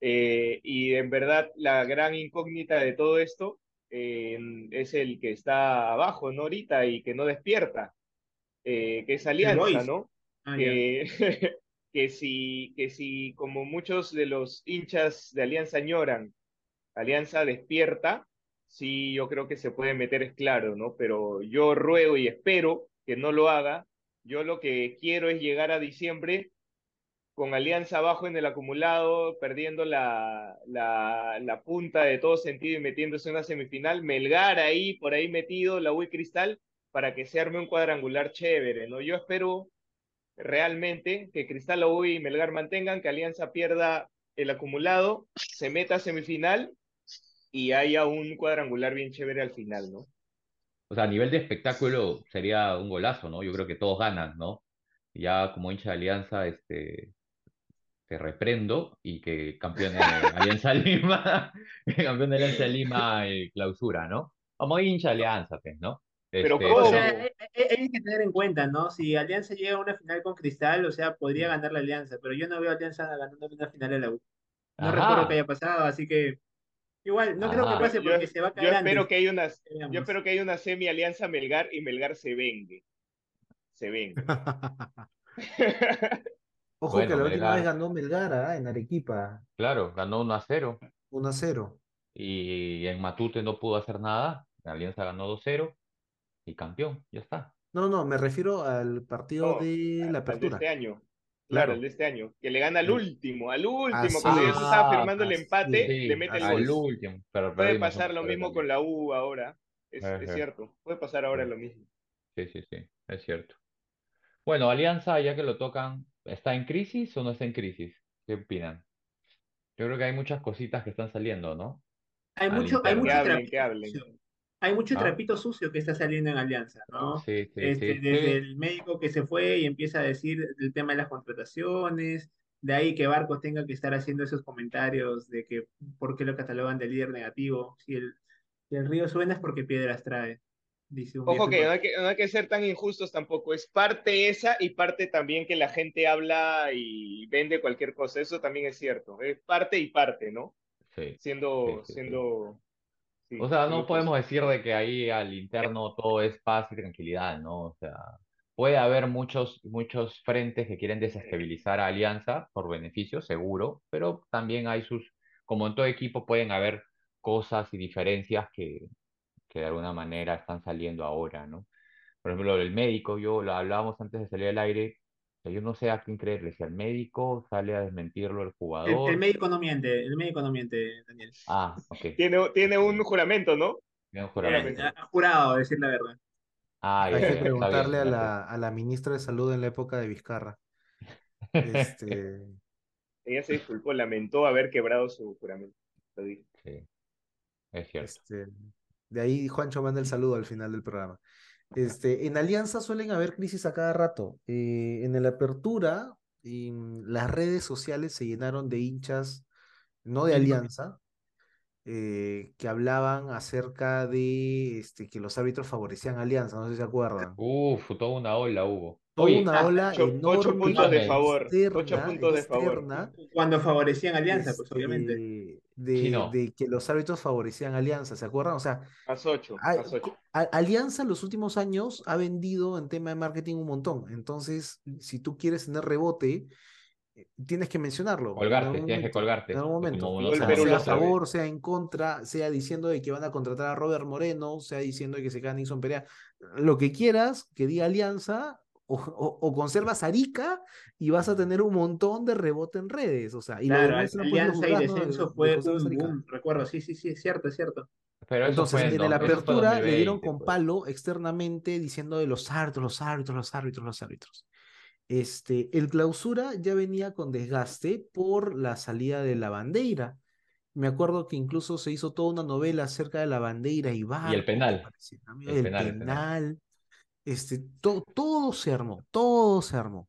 Eh, y en verdad la gran incógnita de todo esto eh, es el que está abajo, ¿no? Ahorita y que no despierta, eh, que es Alianza, ¿no? Ah, que, que, si, que si, como muchos de los hinchas de Alianza añoran, Alianza despierta, sí, yo creo que se puede meter, es claro, ¿no? Pero yo ruego y espero que no lo haga. Yo lo que quiero es llegar a diciembre con Alianza abajo en el acumulado, perdiendo la, la, la, punta de todo sentido y metiéndose en una semifinal, Melgar ahí, por ahí metido, la UI Cristal, para que se arme un cuadrangular chévere, ¿no? Yo espero realmente que Cristal, UI y Melgar mantengan, que Alianza pierda el acumulado, se meta a semifinal y haya un cuadrangular bien chévere al final, ¿no? O sea, a nivel de espectáculo sería un golazo, ¿no? Yo creo que todos ganan, ¿no? Ya como hincha de Alianza, este, te reprendo y que campeón de Alianza Lima, campeón de Alianza Lima y clausura, ¿no? Como hincha Alianza, pues, ¿no? Pero este, ¿cómo? O sea, hay que tener en cuenta, ¿no? Si Alianza llega a una final con Cristal, o sea, podría ganar la Alianza, pero yo no veo a Alianza ganando una final en la U. No recuerdo que haya pasado, así que igual, no creo que pase porque se va a caer yo espero que hay una, Yo espero que hay una semi-alianza Melgar y Melgar se vengue. Se vengue. Ojo que la última vez ganó Melgar ¿ah? en Arequipa. Claro, ganó 1 a 0. 1 a 0. Y en Matute no pudo hacer nada. La Alianza ganó 2-0 y campeón, ya está. No, no, me refiero al partido de la apertura. de este año. Claro, el de este año. Que le gana al último, al último. cuando ya se estaba firmando el empate, le mete el al último. Puede pasar lo mismo con la U ahora. Es, cierto. Puede pasar ahora lo mismo. Sí, sí, sí. Es cierto. Bueno, Alianza, ya que lo tocan, ¿está en crisis o no está en crisis? ¿Qué opinan? Yo creo que hay muchas cositas que están saliendo, ¿no? Hay mucho, hay mucho hay mucho ah. trapito sucio que está saliendo en Alianza, ¿no? Sí, sí, este, Desde el médico que se fue y empieza a decir el tema de las contrataciones, de ahí que Barcos tenga que estar haciendo esos comentarios de que por qué lo catalogan de líder negativo. Si el, el río suena es porque piedras trae. Dice Ojo que no, hay que no hay que ser tan injustos tampoco. Es parte esa y parte también que la gente habla y vende cualquier cosa. Eso también es cierto. Es parte y parte, ¿no? Sí. Siendo, siendo o sea, no podemos decir de que ahí al interno todo es paz y tranquilidad, ¿no? O sea, puede haber muchos, muchos frentes que quieren desestabilizar a Alianza por beneficio, seguro, pero también hay sus, como en todo equipo, pueden haber cosas y diferencias que, que de alguna manera están saliendo ahora, ¿no? Por ejemplo, el médico, yo lo hablábamos antes de salir al aire, yo no sé a quién creerle, si al médico sale a desmentirlo el jugador. El, médico no miente, el médico no miente, Daniel. Ah, ok. Tiene, tiene un juramento, ¿no? Tiene un juramento. Ha jurado, decir la verdad. Ah, Hay que preguntarle a, la, a la ministra de Salud en la época de Vizcarra. Este... Ella se disculpó, lamentó haber quebrado su juramento. Sí, es cierto. Este, de ahí Juancho manda el saludo al final del programa. Este, en Alianza suelen haber crisis a cada rato. Eh, en la apertura, las redes sociales se llenaron de hinchas, no de Alianza, eh, que hablaban acerca de este, que los árbitros favorecían Alianza, no sé si se acuerdan. Uf, toda una ola hubo. Toda una ola ocho, enorme. puntos de favor. ocho puntos de favor. Cuando favorecían Alianza, pues obviamente. De, de, que los árbitros favorecían Alianza, ¿se acuerdan? O sea, más ocho, más ocho. Alianza en los últimos años ha vendido en tema de marketing un montón. Entonces, si tú quieres tener rebote, eh, tienes que mencionarlo. Colgarte, tienes que colgarte. En algún momento. sea, a favor, sea en contra, sea diciendo de que van a contratar a Robert Moreno, sea diciendo de que se queda Nixon Perea. Lo que quieras, que diga Alianza, o, conservas Arica y vas a tener un montón de rebote en redes. O sea, y claro, Alianza y descenso fue un recuerdo, sí, sí, sí, es cierto, es cierto. Pero Entonces, en la apertura le dieron con pues. palo externamente diciendo de los árbitros, los árbitros, los árbitros, los árbitros. Este, el clausura ya venía con desgaste por la salida de la bandera. Me acuerdo que incluso se hizo toda una novela acerca de la bandera y va. Y el penal. El, penal. Este, todo se armó, todo se armó.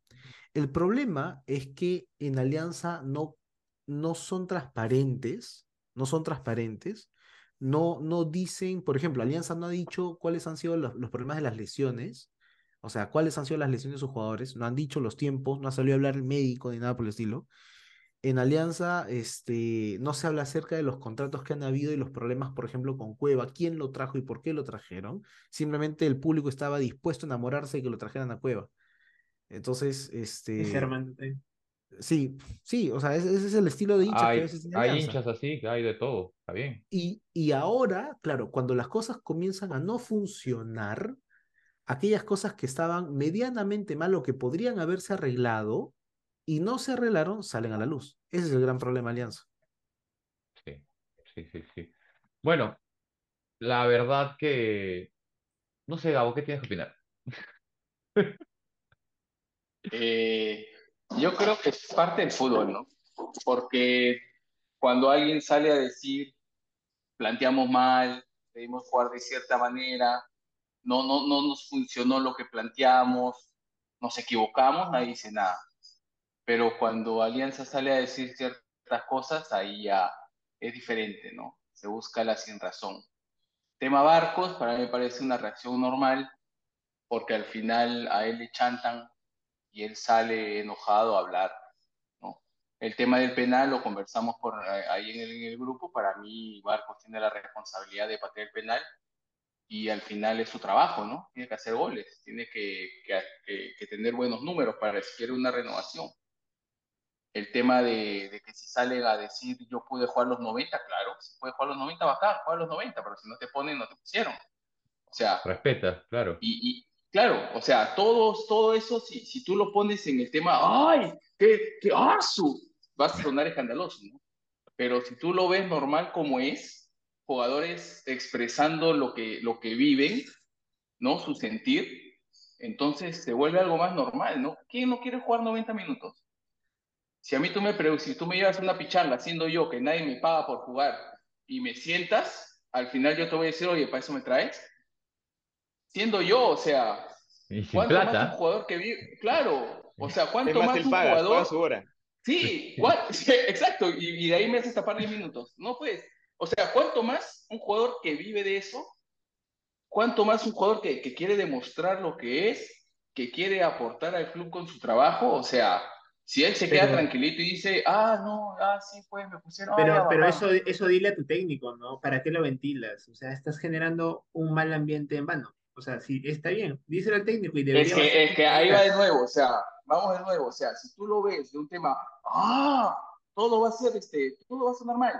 El problema es que en Alianza no, no son transparentes, no son transparentes, no, no dicen, por ejemplo, Alianza no ha dicho cuáles han sido los, los problemas de las lesiones, o sea, cuáles han sido las lesiones de sus jugadores, no han dicho los tiempos, no ha salido a hablar el médico ni nada por el estilo en Alianza este, no se habla acerca de los contratos que han habido y los problemas, por ejemplo, con Cueva, quién lo trajo y por qué lo trajeron. Simplemente el público estaba dispuesto a enamorarse de que lo trajeran a Cueva. Entonces, este... Sí, sí, o sea, ese, es el estilo de hinchas hay, que a veces Hay hinchas así, que hay de todo, está bien. Y, y ahora, claro, cuando las cosas comienzan a no funcionar, aquellas cosas que estaban medianamente mal o que podrían haberse arreglado, y no se arreglaron, salen a la luz. Ese es el gran problema Alianza. Sí, sí, sí, sí. Bueno, la verdad que no sé, Gabo, ¿qué tienes que opinar? Eh, yo creo que es parte del fútbol, ¿no? Porque cuando alguien sale a decir, planteamos mal, debimos jugar de cierta manera, no, no, no nos funcionó lo que planteamos, nos equivocamos, nadie dice nada pero cuando Alianza sale a decir ciertas cosas, ahí ya es diferente, ¿no? Se busca la sin razón. Tema barcos, para mí me parece una reacción normal, porque al final a él le chantan y él sale enojado a hablar, ¿no? El tema del penal lo conversamos por eh, ahí en el, en el grupo, para mí Barcos tiene la responsabilidad de patear el penal y al final es su trabajo, ¿no? Tiene que hacer goles, tiene que, que, que tener buenos números para si quiere una renovación el tema de, de, que si salen a decir yo pude jugar los 90, claro, si puede jugar los 90, bacán, juega los 90, pero si no te ponen, no te pusieron. O sea. Respeta, claro. Y, y claro, o sea, todos, todo eso, si, si tú lo pones en el tema, ¡ay! ¡Qué, qué! Vas a sonar escandaloso, ¿no? Pero si tú lo ves normal como es, jugadores expresando lo que, lo que viven, ¿no? Su sentir, entonces se vuelve algo más normal, ¿no? ¿Quién no quiere jugar 90 minutos? Si a mí tú me, si tú me llevas una pichanga siendo yo que nadie me paga por jugar y me sientas, al final yo te voy a decir, oye, ¿para eso me traes? Siendo yo, o sea, ¿cuánto más un jugador que vive? Claro, o sea, ¿cuánto más, un jugador? Su hora. Sí, sí, exacto, y, y, de ahí me haces tapar 10 minutos. No, pues, o sea, ¿cuánto más un jugador que vive de eso? ¿Cuánto más un jugador que, que quiere demostrar lo que es, que quiere aportar al club con su trabajo? O sea, si él se queda tranquilito y dice, ah, no, ah, sí, pues me pusieron. Pero, pero eso, eso dile a tu técnico, ¿no? ¿Para qué lo ventilas? O sea, estás generando un mal ambiente en vano. O sea, sí, está bien, díselo al técnico y debería. Es que, es que ahí va de nuevo, o sea, vamos de nuevo, o sea, si tú lo ves de un tema, ah, todo va a ser, este, todo va a ser normal.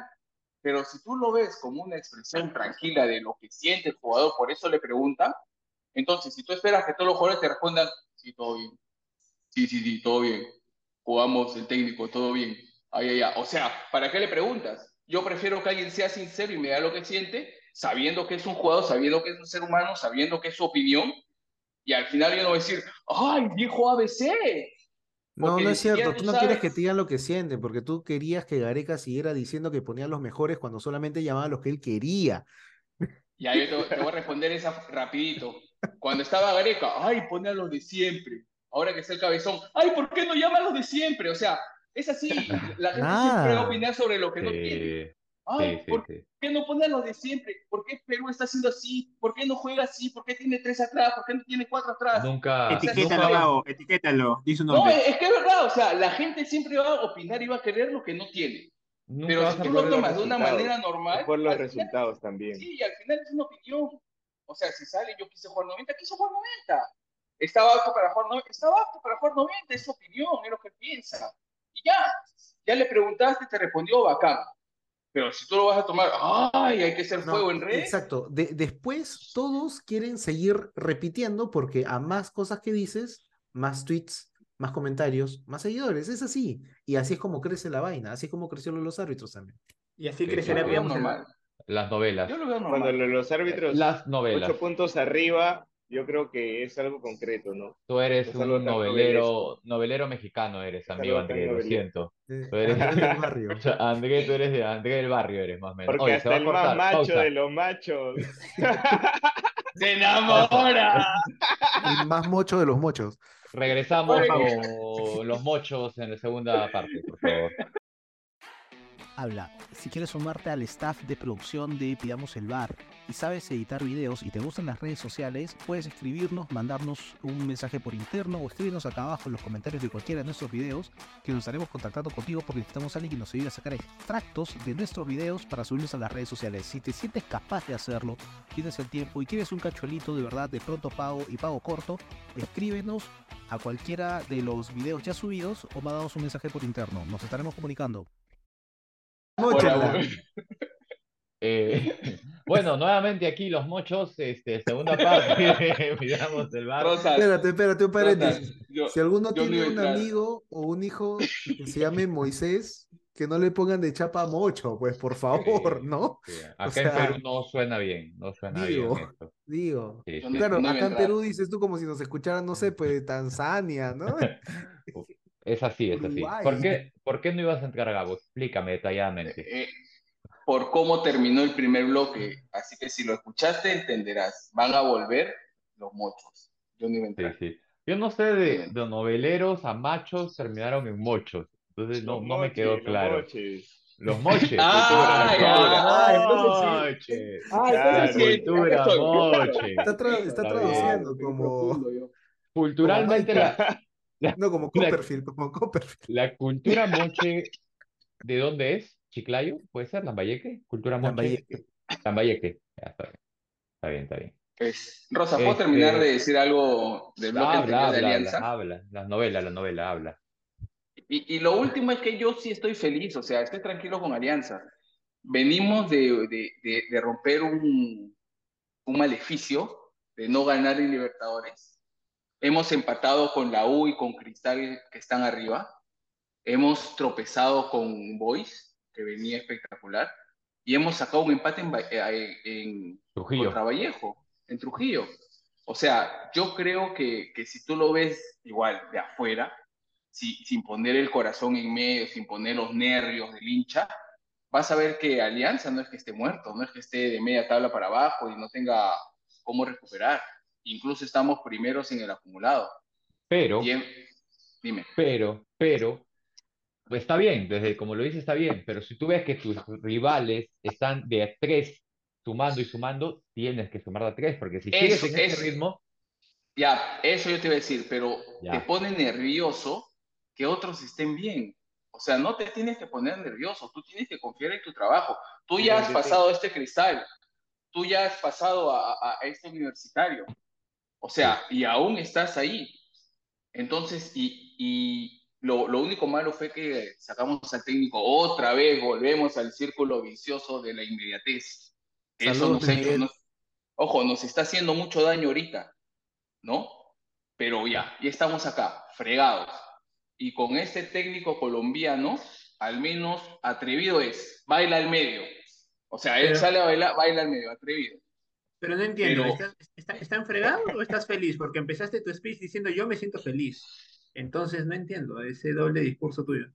Pero si tú lo ves como una expresión tranquila de lo que siente el jugador, por eso le pregunta, entonces, si tú esperas que todos los jugadores te respondan, sí, todo bien, sí, sí, sí, todo bien, jugamos el técnico, todo bien. Ay, ay, ay. O sea, ¿para qué le preguntas? Yo prefiero que alguien sea sincero y me da lo que siente, sabiendo que es un jugador, sabiendo que es un ser humano, sabiendo que es su opinión, y al final yo no voy a decir, ¡ay, viejo ABC! no, no es cierto, tú no quieres que te digan lo que sienten, porque tú querías que Gareca siguiera diciendo que ponía los mejores cuando solamente llamaba a los que él quería. Ya, yo te, te voy a responder esa rapidito. Cuando estaba Gareca, ay, pone a los de siempre ahora que es el cabezón, ay, ¿por qué no llama a los de siempre? O sea, es así, la gente siempre va a opinar sobre lo que no tiene. Ay, sí, ¿por qué no pone a los de siempre? ¿Por qué Perú está haciendo así? ¿Por qué no juega así? ¿Por qué tiene tres atrás? ¿Por qué no tiene cuatro atrás? Nunca. Etiquétalo, Gabo, etiquétalo. Dice no, es que es verdad, o sea, la gente siempre va a opinar y va a querer lo que no tiene. Nunca Pero si tú lo tomas de una manera normal. Por los resultados también. Sí, al final es una opinión. O sea, si sale, yo quise jugar 90, quiso jugar 90 estaba apto para jugar 90, estaba apto para jugar 90, es su opinión, es lo que piensa. Y ya, ya le preguntaste, te respondió bacán. Pero si tú lo vas a tomar, ¡ay! Hay que hacer fuego en red. Exacto. De, después todos quieren seguir repitiendo porque a más cosas que dices, más tweets, más comentarios, más seguidores. Es así. Y así es como crece la vaina. Así es como crecieron los árbitros también. Y así crecerá, normal. Las novelas. Yo lo veo normal. Cuando los árbitros, las novelas. ocho puntos arriba, yo creo que es algo concreto, ¿no? Tú eres un novelero, novelero mexicano, eres, amigo André, lo siento. Tú eres del barrio. André, tú eres de André del barrio, eres más o menos. Porque hasta el más macho de los machos. ¡Se enamora! El más mocho de los mochos. Regresamos con los mochos en la segunda parte, por favor habla. Si quieres sumarte al staff de producción de Pidamos el Bar y sabes editar videos y te gustan las redes sociales, puedes escribirnos, mandarnos un mensaje por interno o escribirnos acá abajo en los comentarios de cualquiera de nuestros videos que nos estaremos contactando contigo porque necesitamos a alguien que nos ayude a sacar extractos de nuestros videos para subirlos a las redes sociales. Si te sientes capaz de hacerlo, tienes el tiempo y quieres un cachuelito de verdad de pronto pago y pago corto, escríbenos a cualquiera de los videos ya subidos o mandanos un mensaje por interno. Nos estaremos comunicando. Eh, bueno, nuevamente aquí los mochos, este, segunda parte, miramos del bar. espérate, espérate, un paréntesis. si alguno tiene un amigo o un hijo que se llame Moisés, que no le pongan de chapa mocho, pues por favor, ¿no? Acá en Perú no suena bien, no suena digo, bien. Esto. Digo, claro, acá en Perú dices tú como si nos escucharan, no sé, pues de Tanzania, ¿no? Es así, es así. ¿Por qué, ¿Por qué no ibas a entrar, Gabo? Explícame detalladamente. Eh, eh, por cómo terminó el primer bloque. Así que si lo escuchaste, entenderás. Van a volver los mochos. Yo no iba a entrar. Sí, sí. Yo no sé de, de, noveleros a machos terminaron en mochos. Entonces no, no me quedó claro. Los moches. Ah, cultura, ya, cultura, entonces sí. moche. Ah, Claro, entonces sí, cultura moche. Está, tra- traduciendo como. Culturalmente la, la, no, como la- Copperfield, como Copperfield. la cultura moche, ¿de dónde es? ¿Chiclayo? ¿Puede ser? ¿Lambayeque? ¿Cultura moche? Lambayeque. Lambayeque. Ya, está bien. Está bien, está bien. Es- Rosa, ¿puedo Este- terminar de decir algo del bloque anterior Habla, de habla, Alianza? habla, habla. La novela, la novela, habla. Y, y lo último es que yo sí estoy feliz, o sea, estoy tranquilo con Alianza. Venimos de, de, de, de romper un, un maleficio de no ganar en Libertadores. Hemos empatado con la U y con Cristal que están arriba. Hemos tropezado con Boys, que venía espectacular. Y hemos sacado un empate en, eh, en, Trujillo. contra Vallejo, en Trujillo. O sea, yo creo que, que si tú lo ves igual de afuera, si- sin poner el corazón en medio, sin poner los nervios del hincha, vas a ver que Alianza no es que esté muerto, no es que esté de media tabla para abajo y no tenga cómo recuperar. Incluso estamos primeros en el acumulado. Pero, Bien, dime. pero, pero, pues está bien, desde como lo dices está bien, pero si tú ves que tus rivales están de a tres sumando y sumando, tienes que sumar de a tres, porque si sigues Eso, en ese ritmo, Ya, eso yo te iba a decir, pero Ya. te pone nervioso que otros estén bien. O sea, no te tienes que poner nervioso, tú tienes que confiar en tu trabajo. Tú ya has pasado este cristal, tú ya has pasado a, a- a este universitario. O sea, y aún estás ahí. Entonces, y, y lo, lo único malo fue que sacamos al técnico otra vez, volvemos al círculo vicioso de la inmediatez. Eso nos ha hecho, nos- ojo, nos está haciendo mucho daño ahorita, ¿no? Pero ya, ya estamos acá, fregados. Y con este técnico colombiano, al menos atrevido es, baila al medio. O sea, él Pero- sale a bailar, baila al medio, atrevido. Pero no entiendo, Pero- ¿estás, está, ¿están fregados o estás feliz? Porque empezaste tu speech diciendo yo me siento feliz. Entonces no entiendo ese doble discurso tuyo.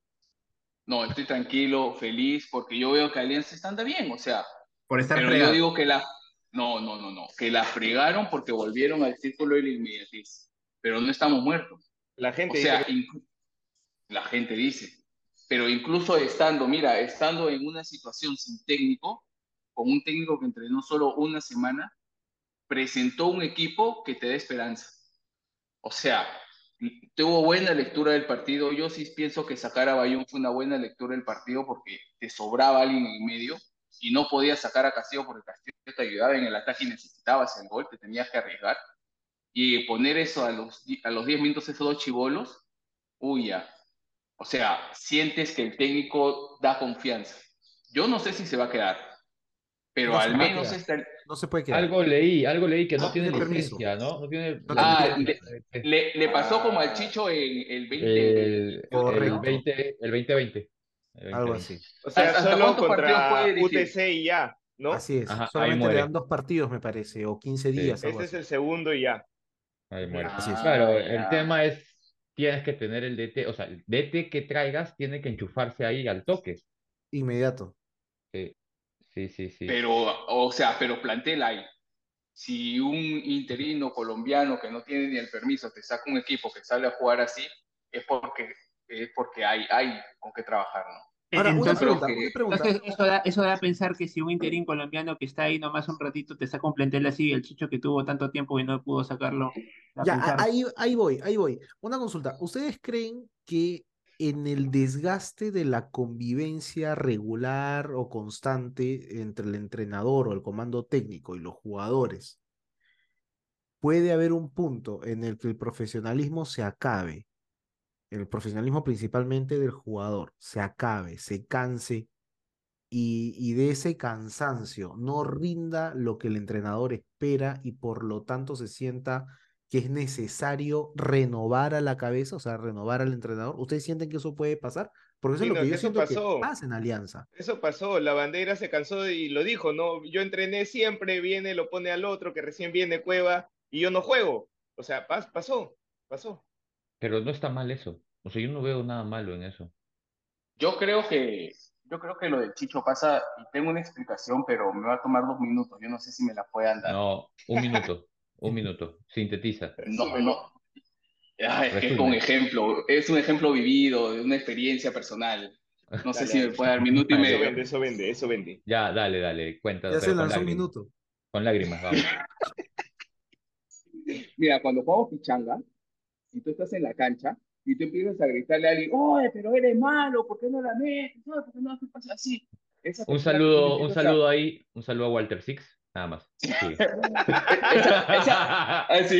No, estoy tranquilo, feliz, porque yo veo que Alianza está anda bien, o sea, Por estar pero yo fregado. digo que la... No, no, no, no, que la fregaron porque volvieron al círculo de la inmediatez. Pero no estamos muertos. La O gente sea, dice la gente dice, pero incluso estando, mira, estando en una situación sin técnico, con un técnico que entrenó solo una semana, presentó un equipo que te da esperanza. O sea, tuvo buena lectura del partido. Yo sí pienso que sacar a Bayón fue una buena lectura del partido porque te sobraba alguien en medio y no podías sacar a Castillo porque Castillo te ayudaba en el ataque y necesitabas el gol, te tenías que arriesgar. Y poner eso a los, a los 10 minutos, esos dos chivolos, uy, ya. O sea, sientes que el técnico da confianza. Yo no sé si se va a quedar, pero No al menos está, No se puede quedar. algo leí, algo leí que no No tiene tiene permiso. licencia, ¿no? No tiene... No Ah, tiene le, le- le pasó como al Chicho en el 20. el, el Correcto. 20, el 2020. El Algo 2020. así. O sea, ¿Hasta solo cuántos partidos contra puede? UTC y ya, ¿no? Así es. Ajá, Solamente le dan dos partidos, me parece, o 15 días, algo Este es el segundo y ya. Ahí muere. Así es. Claro, Ah, el ya. tema es, tienes que tener el DT, o sea, el DT que traigas tiene que enchufarse ahí al toque. Inmediato. Sí, sí, sí. sí. Pero, o sea, pero plantel hay. Si un interino colombiano que no tiene ni el permiso te saca un equipo que sale a jugar así, es porque, es porque hay, hay con qué trabajar, ¿no? Ahora, una Entonces, pregunta, que- una pregunta. Entonces, eso da, eso da a pensar que si un interín colombiano que está ahí nomás un ratito te saca un plantel así, el chicho que tuvo tanto tiempo y no pudo sacarlo, Ya, pensar. ahí, ahí voy, ahí voy. Una consulta. ¿Ustedes creen que en el desgaste de la convivencia regular o constante entre el entrenador o el comando técnico y los jugadores, puede haber un punto en el que el profesionalismo se acabe? El profesionalismo principalmente del jugador se acabe, se canse y, de ese cansancio no rinda lo que el entrenador espera y por lo tanto se sienta que es necesario renovar a la cabeza, o sea, renovar al entrenador. ¿Ustedes sienten que eso puede pasar? Porque eso es lo que yo que eso siento que pasó. pasa en Alianza. Eso pasó, la bandera se cansó y lo dijo, ¿no? Yo entrené siempre, viene, lo pone al otro, que recién viene Cueva, y yo no juego. O sea, pas- pasó, pasó. Pero no está mal eso. O sea, yo no veo nada malo en eso. Yo creo que, yo creo que lo del Chicho pasa, y tengo una explicación, pero me va a tomar dos minutos. Yo no sé si me la puedan dar. No, un minuto, un minuto. Sintetiza. No, no. Ah, es que es Resume. un ejemplo, es un ejemplo vivido, de una experiencia personal. No sé si me puede dar minuto y Eso medio. vende, eso vende, eso vende. Ya, dale, dale, cuéntanos. Ya se lanzó un lágrimas. minuto. Con lágrimas, vamos. Mira, cuando jugamos pichanga y tú estás en la cancha y tú empiezas a gritarle a alguien, oye, pero eres malo, ¿por qué no la metes? ¿Por qué no haces así? Esa Un saludo, un saludo ahí, un saludo a Walter Six, nada más. Sí. esa- esa-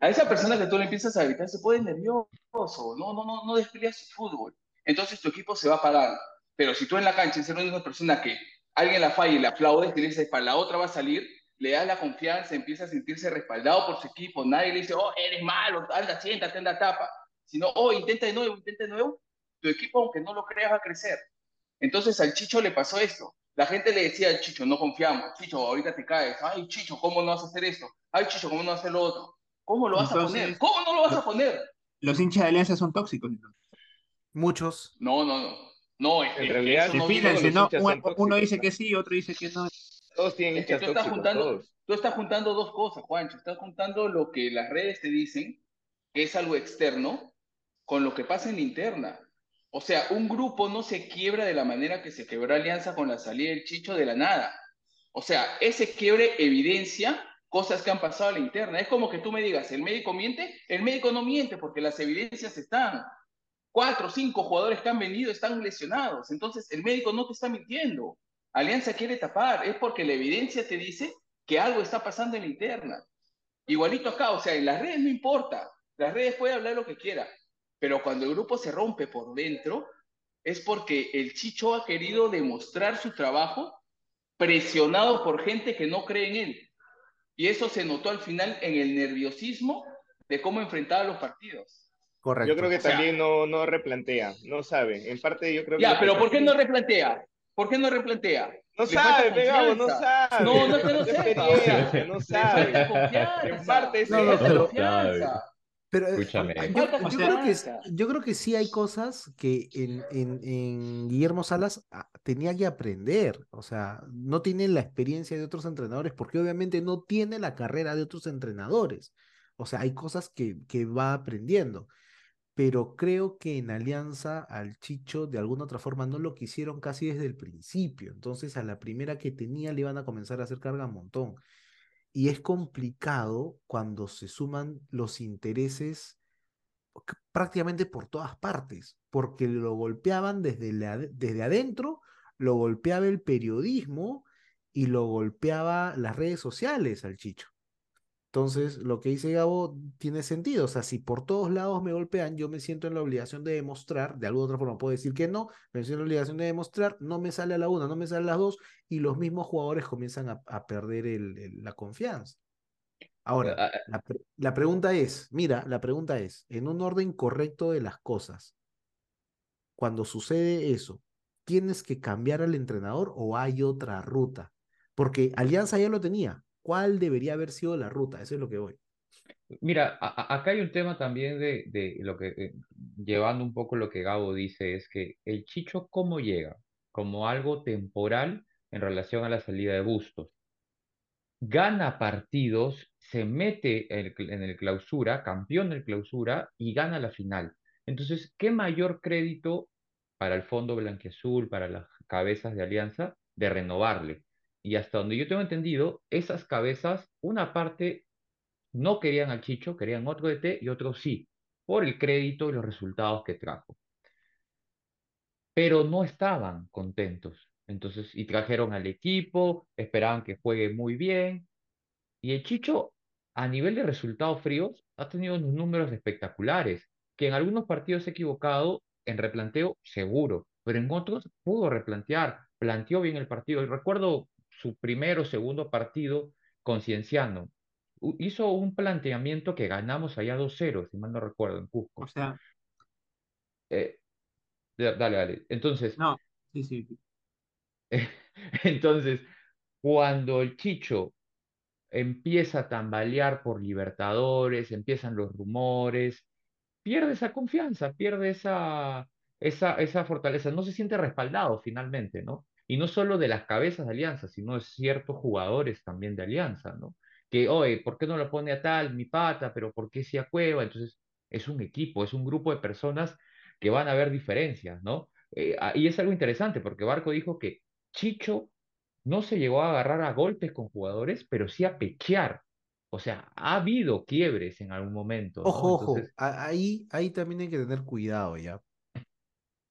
a, esa persona que tú le empiezas a gritar se pone nervioso, no, no, no, no despliega su fútbol. Entonces tu equipo se va a pagar. Pero si tú en la cancha eres una persona que alguien la falla y le aplaudes y le dices, para la otra va a salir, le das la confianza, empieza a sentirse respaldado por su equipo, nadie le dice, oh, eres malo, anda, siéntate, anda, tapa. Sino, oh, intenta de nuevo, intenta de nuevo, tu equipo, aunque no lo creas, va a crecer. Entonces al Chicho le pasó esto. La gente le decía al Chicho, no confiamos. Chicho, ahorita te caes. Ay, Chicho, ¿cómo no vas a hacer esto? Ay, Chicho, ¿cómo no vas a hacer lo otro? ¿Cómo lo vas a poner? ¿Cómo no lo vas a poner? Los hinchas de Alianza son tóxicos. entonces. Muchos. No, no, no. No, es En realidad, eso no los ¿no? tóxicos, Uno dice que sí, otro dice que no. Todos tienen Es que hinchas tú estás juntando, todos. tú estás juntando dos cosas, Juancho. Estás juntando lo que las redes te dicen, que es algo externo, con lo que pasa en la interna. O sea, un grupo no se quiebra de la manera que se quebró Alianza con la salida del Chicho de la nada. O sea, ese quiebre evidencia cosas que han pasado a la interna. Es como que tú me digas, ¿el médico miente? El médico no miente porque las evidencias están. Cuatro o cinco jugadores que han venido están lesionados. Entonces, el médico no te está mintiendo. Alianza quiere tapar. Es porque la evidencia te dice que algo está pasando en la interna. Igualito acá, o sea, en las redes no importa. Las redes puede hablar lo que quiera. Pero cuando el grupo se rompe por dentro, es porque el Chicho ha querido demostrar su trabajo presionado por gente que no cree en él. Y eso se notó al final en el nerviosismo de cómo enfrentaba los partidos. Correcto. Yo creo que O sea- también no, no replantea, no sabe. En parte yo creo que... Ya, pero ¿por qué no replantea? ¿Por qué no replantea? No Le sabe, pegado, no sabe. No, no es que no sepa. experiencia, no sabe. En parte es Le falta eso. confianza. Pero eh, Escúchame. yo, Falta yo o sea- creo que, yo creo que sí hay cosas que en, en, en Guillermo Salas ah, tenía que aprender. O sea, no tiene la experiencia de otros entrenadores porque obviamente no tiene la carrera de otros entrenadores. O sea, hay cosas que, que va aprendiendo. Pero creo que en Alianza al Chicho de alguna otra forma no lo quisieron casi desde el principio. Entonces a la primera que tenía le iban a comenzar a hacer carga un montón. Y es complicado cuando se suman los intereses prácticamente por todas partes, porque lo golpeaban desde, desde adentro, lo golpeaba el periodismo y lo golpeaba las redes sociales al Chicho. Entonces, lo que dice Gabo tiene sentido. O sea, si por todos lados me golpean, yo me siento en la obligación de demostrar, de alguna otra forma puedo decir que no, me siento en la obligación de demostrar, no me sale a la una, no me sale a las dos, y los mismos jugadores comienzan a, a perder el- el- la confianza. Ahora, Ah, la, pre- la pregunta es, mira, la pregunta es, en un orden correcto de las cosas, cuando sucede eso, ¿tienes que cambiar al entrenador o hay otra ruta? Porque Alianza ya lo tenía. ¿Cuál debería haber sido la ruta? Eso es lo que voy. Mira, acá hay un tema también de, lo que, eh, llevando un poco lo que Gabo dice, es que el Chicho, ¿cómo llega? Como algo temporal en relación a la salida de Bustos. Gana partidos, se mete en el, en el clausura, campeón del clausura y gana la final. Entonces, ¿qué mayor crédito para el Fondo Blanquiazul, para las cabezas de Alianza, de renovarle? Y hasta donde yo tengo entendido, esas cabezas, una parte no querían al Chicho, querían otro DT y otros sí, por el crédito y los resultados que trajo. Pero no estaban contentos. Entonces, y trajeron al equipo, esperaban que juegue muy bien. Y el Chicho, a nivel de resultados fríos, ha tenido unos números espectaculares, que en algunos partidos se ha equivocado en replanteo, seguro, pero en otros pudo replantear, planteó bien el partido. Y recuerdo su primer o segundo partido con Cienciano. U- Hizo un planteamiento que ganamos allá 2-0, si mal no recuerdo, en Cusco. O sea, Eh, da- dale, dale. Entonces, no, sí, sí. entonces, cuando el Chicho empieza a tambalear por Libertadores, empiezan los rumores, pierde esa confianza, pierde esa, esa, esa fortaleza, no se siente respaldado finalmente, ¿no? Y no solo de las cabezas de Alianza, sino de ciertos jugadores también de Alianza, ¿no? Que, oye, ¿por qué no lo pone a tal, mi pata, pero por qué sí a Cueva? Entonces, es un equipo, es un grupo de personas que van a ver diferencias, ¿no? eh, ah, y es algo interesante porque Barco dijo que Chicho no se llegó a agarrar a golpes con jugadores, pero sí a pechear. O sea, ha habido quiebres en algún momento, ¿no? Ojo, ojo, Entonces, ahí, ahí también hay que tener cuidado ya,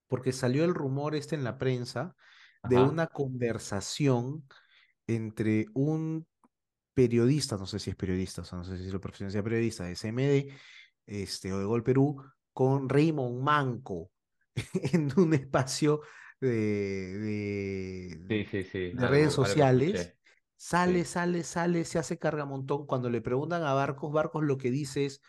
porque salió el rumor este en la prensa de Ajá. una conversación entre un periodista, no sé si es periodista, o sea, no sé si es la profesión sea periodista, de CMD, este, o de Gol Perú, con Raymond Manco en un espacio de, de, sí, sí, sí, de algo- redes sociales, sale, sale, sale, se hace carga montón. Cuando le preguntan a Barcos, Barcos lo que dice es,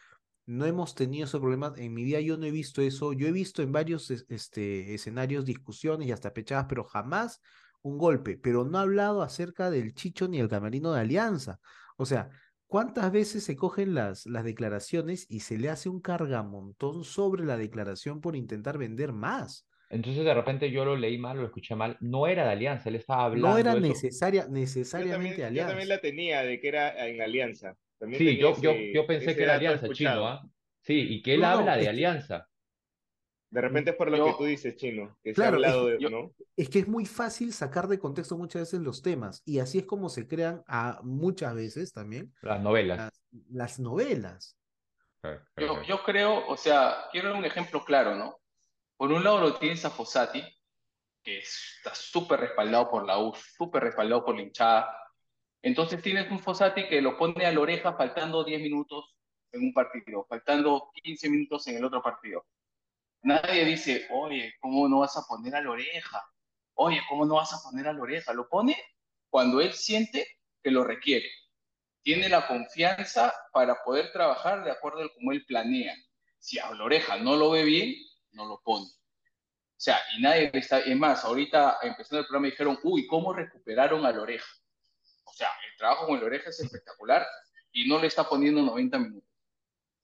no hemos tenido ese problema, en mi vida yo no he visto eso, yo he visto en varios es- este, escenarios discusiones y hasta pechadas, pero jamás un golpe, pero no ha hablado acerca del Chicho ni el camarino de Alianza. O sea, ¿cuántas veces se cogen las, las declaraciones y se le hace un cargamontón sobre la declaración por intentar vender más? Entonces de repente yo lo leí mal, lo escuché mal. No era de Alianza, él estaba hablando No era necesaria, Yo necesariamente también, yo también Alianza. la tenía de que era en Alianza. También Sí, yo, yo, ese- yo pensé que era Alianza, Chino. ¿ah? Sí, y que él No, habla de Alianza. De repente es por lo Yo- que tú dices, Chino, que Claro, se ha es hablado que de, yo- ¿no? Es que es muy fácil sacar de contexto muchas veces los temas y así es como se crean a muchas veces también Las novelas. las, las novelas. Claro, claro, Yo, creo, o sea, quiero dar un ejemplo claro, ¿no? Por un lado lo tienes a Fossati, que está súper respaldado por la U, súper respaldado por la hinchada. Entonces tienes un Fossati que lo pone a la oreja faltando 10 minutos en un partido, faltando 15 minutos en el otro partido. Nadie dice, oye, ¿cómo no vas a poner a la oreja? Oye, ¿cómo no vas a poner a la oreja? Lo pone cuando él siente que lo requiere. Tiene la confianza para poder trabajar de acuerdo a como él planea. Si a la oreja no lo ve bien, no lo pone. O sea, y nadie está, es más, ahorita empezando el programa dijeron, uy, ¿cómo recuperaron a la oreja? O sea, el trabajo con la oreja es espectacular y no le está poniendo 90 minutos.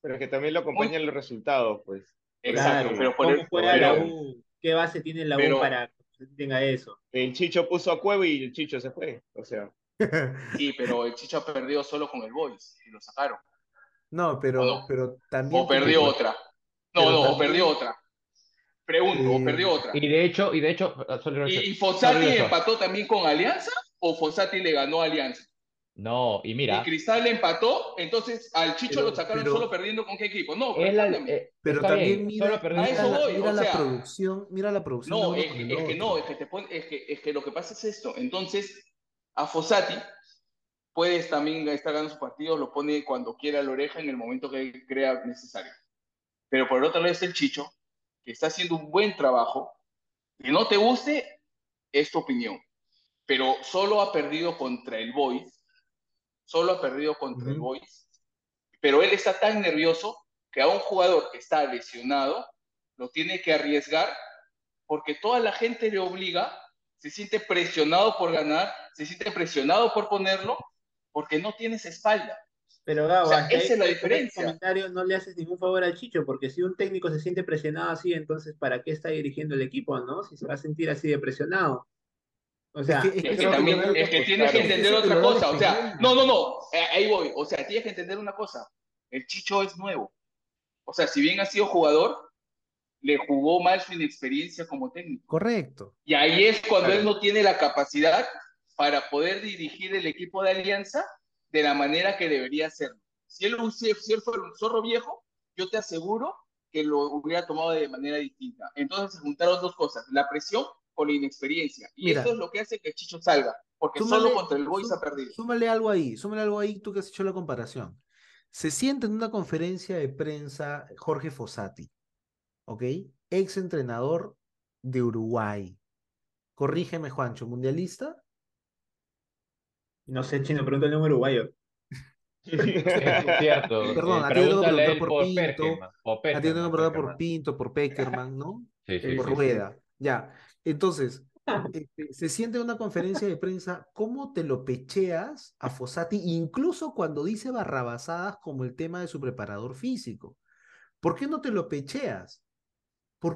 Pero que también lo acompañan los resultados, pues. Exacto, Claro, pero por ¿Cómo el, juega la U? ¿Qué base tiene la U pero- para que tenga eso? El Chicho puso a Cueva y el Chicho se fue. O sea, sí, pero el Chicho ha perdido solo con el Boys y lo sacaron. No, pero, pero también O perdió otra. No, pero no, o perdió otra. Pregunto, o Eh, perdió otra. Y de hecho, y de hecho, ah, solo ¿Y, y Fossati empató también con Alianza o Fossati le ganó a Alianza? No, y Y mira, Cristal le empató, entonces al Chicho Pero- lo sacaron pero- solo perdiendo con qué equipo. No, la- eh, pero está también bien, mira, perdió a mira eso la, voy, mira o la sea, producción, mira la producción No, es, que- es no, es que, te pon- es, que, es que lo que pasa es esto. Entonces, a Fossati puedes también estar ganando sus partidos, lo pone cuando quiera a la oreja en el momento que crea necesario. Pero por el otro lado está el Chicho, que está haciendo un buen trabajo. Que no te guste, es tu opinión. Pero solo ha perdido contra el Boys. Solo ha perdido contra el. Boys. Pero él está tan nervioso que a un jugador que está lesionado lo tiene que arriesgar porque toda la gente le obliga, se siente presionado por ganar, se siente presionado por ponerlo, porque no tienes espalda. Pero Gabo, O sea, esa es la ese diferencia. comentario no le haces ningún favor al Chicho, porque si un técnico se siente presionado así, entonces ¿para qué está dirigiendo el equipo, no? Si se va a sentir así de presionado. O sea, es que que, creo que también, creo que es que tienes que entender otra cosa. O sea, no, no, no, eh, ahí voy. O sea, tienes que entender una cosa. El Chicho es nuevo. O sea, si bien ha sido jugador, le jugó mal su inexperiencia como técnico. Correcto. Y ahí es cuando Claro. él no tiene la capacidad para poder dirigir el equipo de Alianza de la manera que debería hacerlo. Si él, si él fuera un zorro viejo, yo te aseguro que lo hubiera tomado de manera distinta. Entonces se juntaron dos cosas, la presión con la inexperiencia. Y Mira. eso es lo que hace que Chicho salga, porque Súmale- solo contra el Boys ha perdido. Súmale algo ahí, súmale algo ahí, tú que has hecho la comparación. Se siente en una conferencia de prensa Jorge Fossati, ¿ok? Ex entrenador de Uruguay. Corrígeme, Juancho, ¿mundialista? no sé, Chino, pregúntale a un uruguayo. es cierto. Perdón, eh, a ti tengo que preguntar por por Pinto, Perkerman, por A ti tengo que preguntar por. Pinto, por Peckerman, ¿no? Sí, sí, por sí, sí. Rueda. Ya. Entonces, este, se siente en una conferencia de prensa, ¿cómo te lo pecheas a Fossati, incluso cuando dice barrabasadas como el tema de su preparador físico? ¿Por qué no te lo pecheas?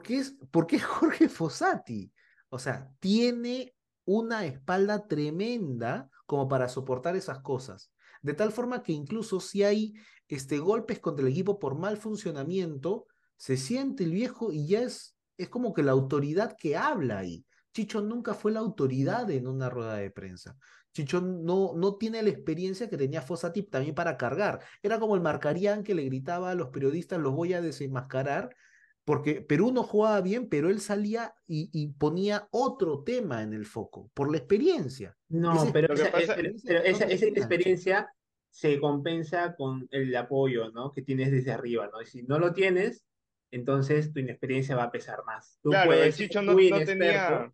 Es, porque es Jorge Fossati. O sea, tiene una espalda tremenda como para soportar esas cosas. De tal forma que incluso si hay este, golpes contra el equipo por mal funcionamiento, se siente el viejo y ya es es como que la autoridad que habla ahí. Chicho nunca fue la autoridad en una rueda de prensa. Chicho no, no tiene la experiencia que tenía Fossati también para cargar. Era como el Marcarían que le gritaba a los periodistas, los voy a desenmascarar, porque Perú no jugaba bien, pero él salía y, y ponía otro tema en el foco, por la experiencia. No, Esa pero, esa, pasa- experiencia pero esa, esa experiencia se compensa con el apoyo, ¿no? Que tienes desde arriba, ¿no? Y si no lo tienes, entonces tu inexperiencia va a pesar más. Tú Claro, el puedes Chicho no, no tenía,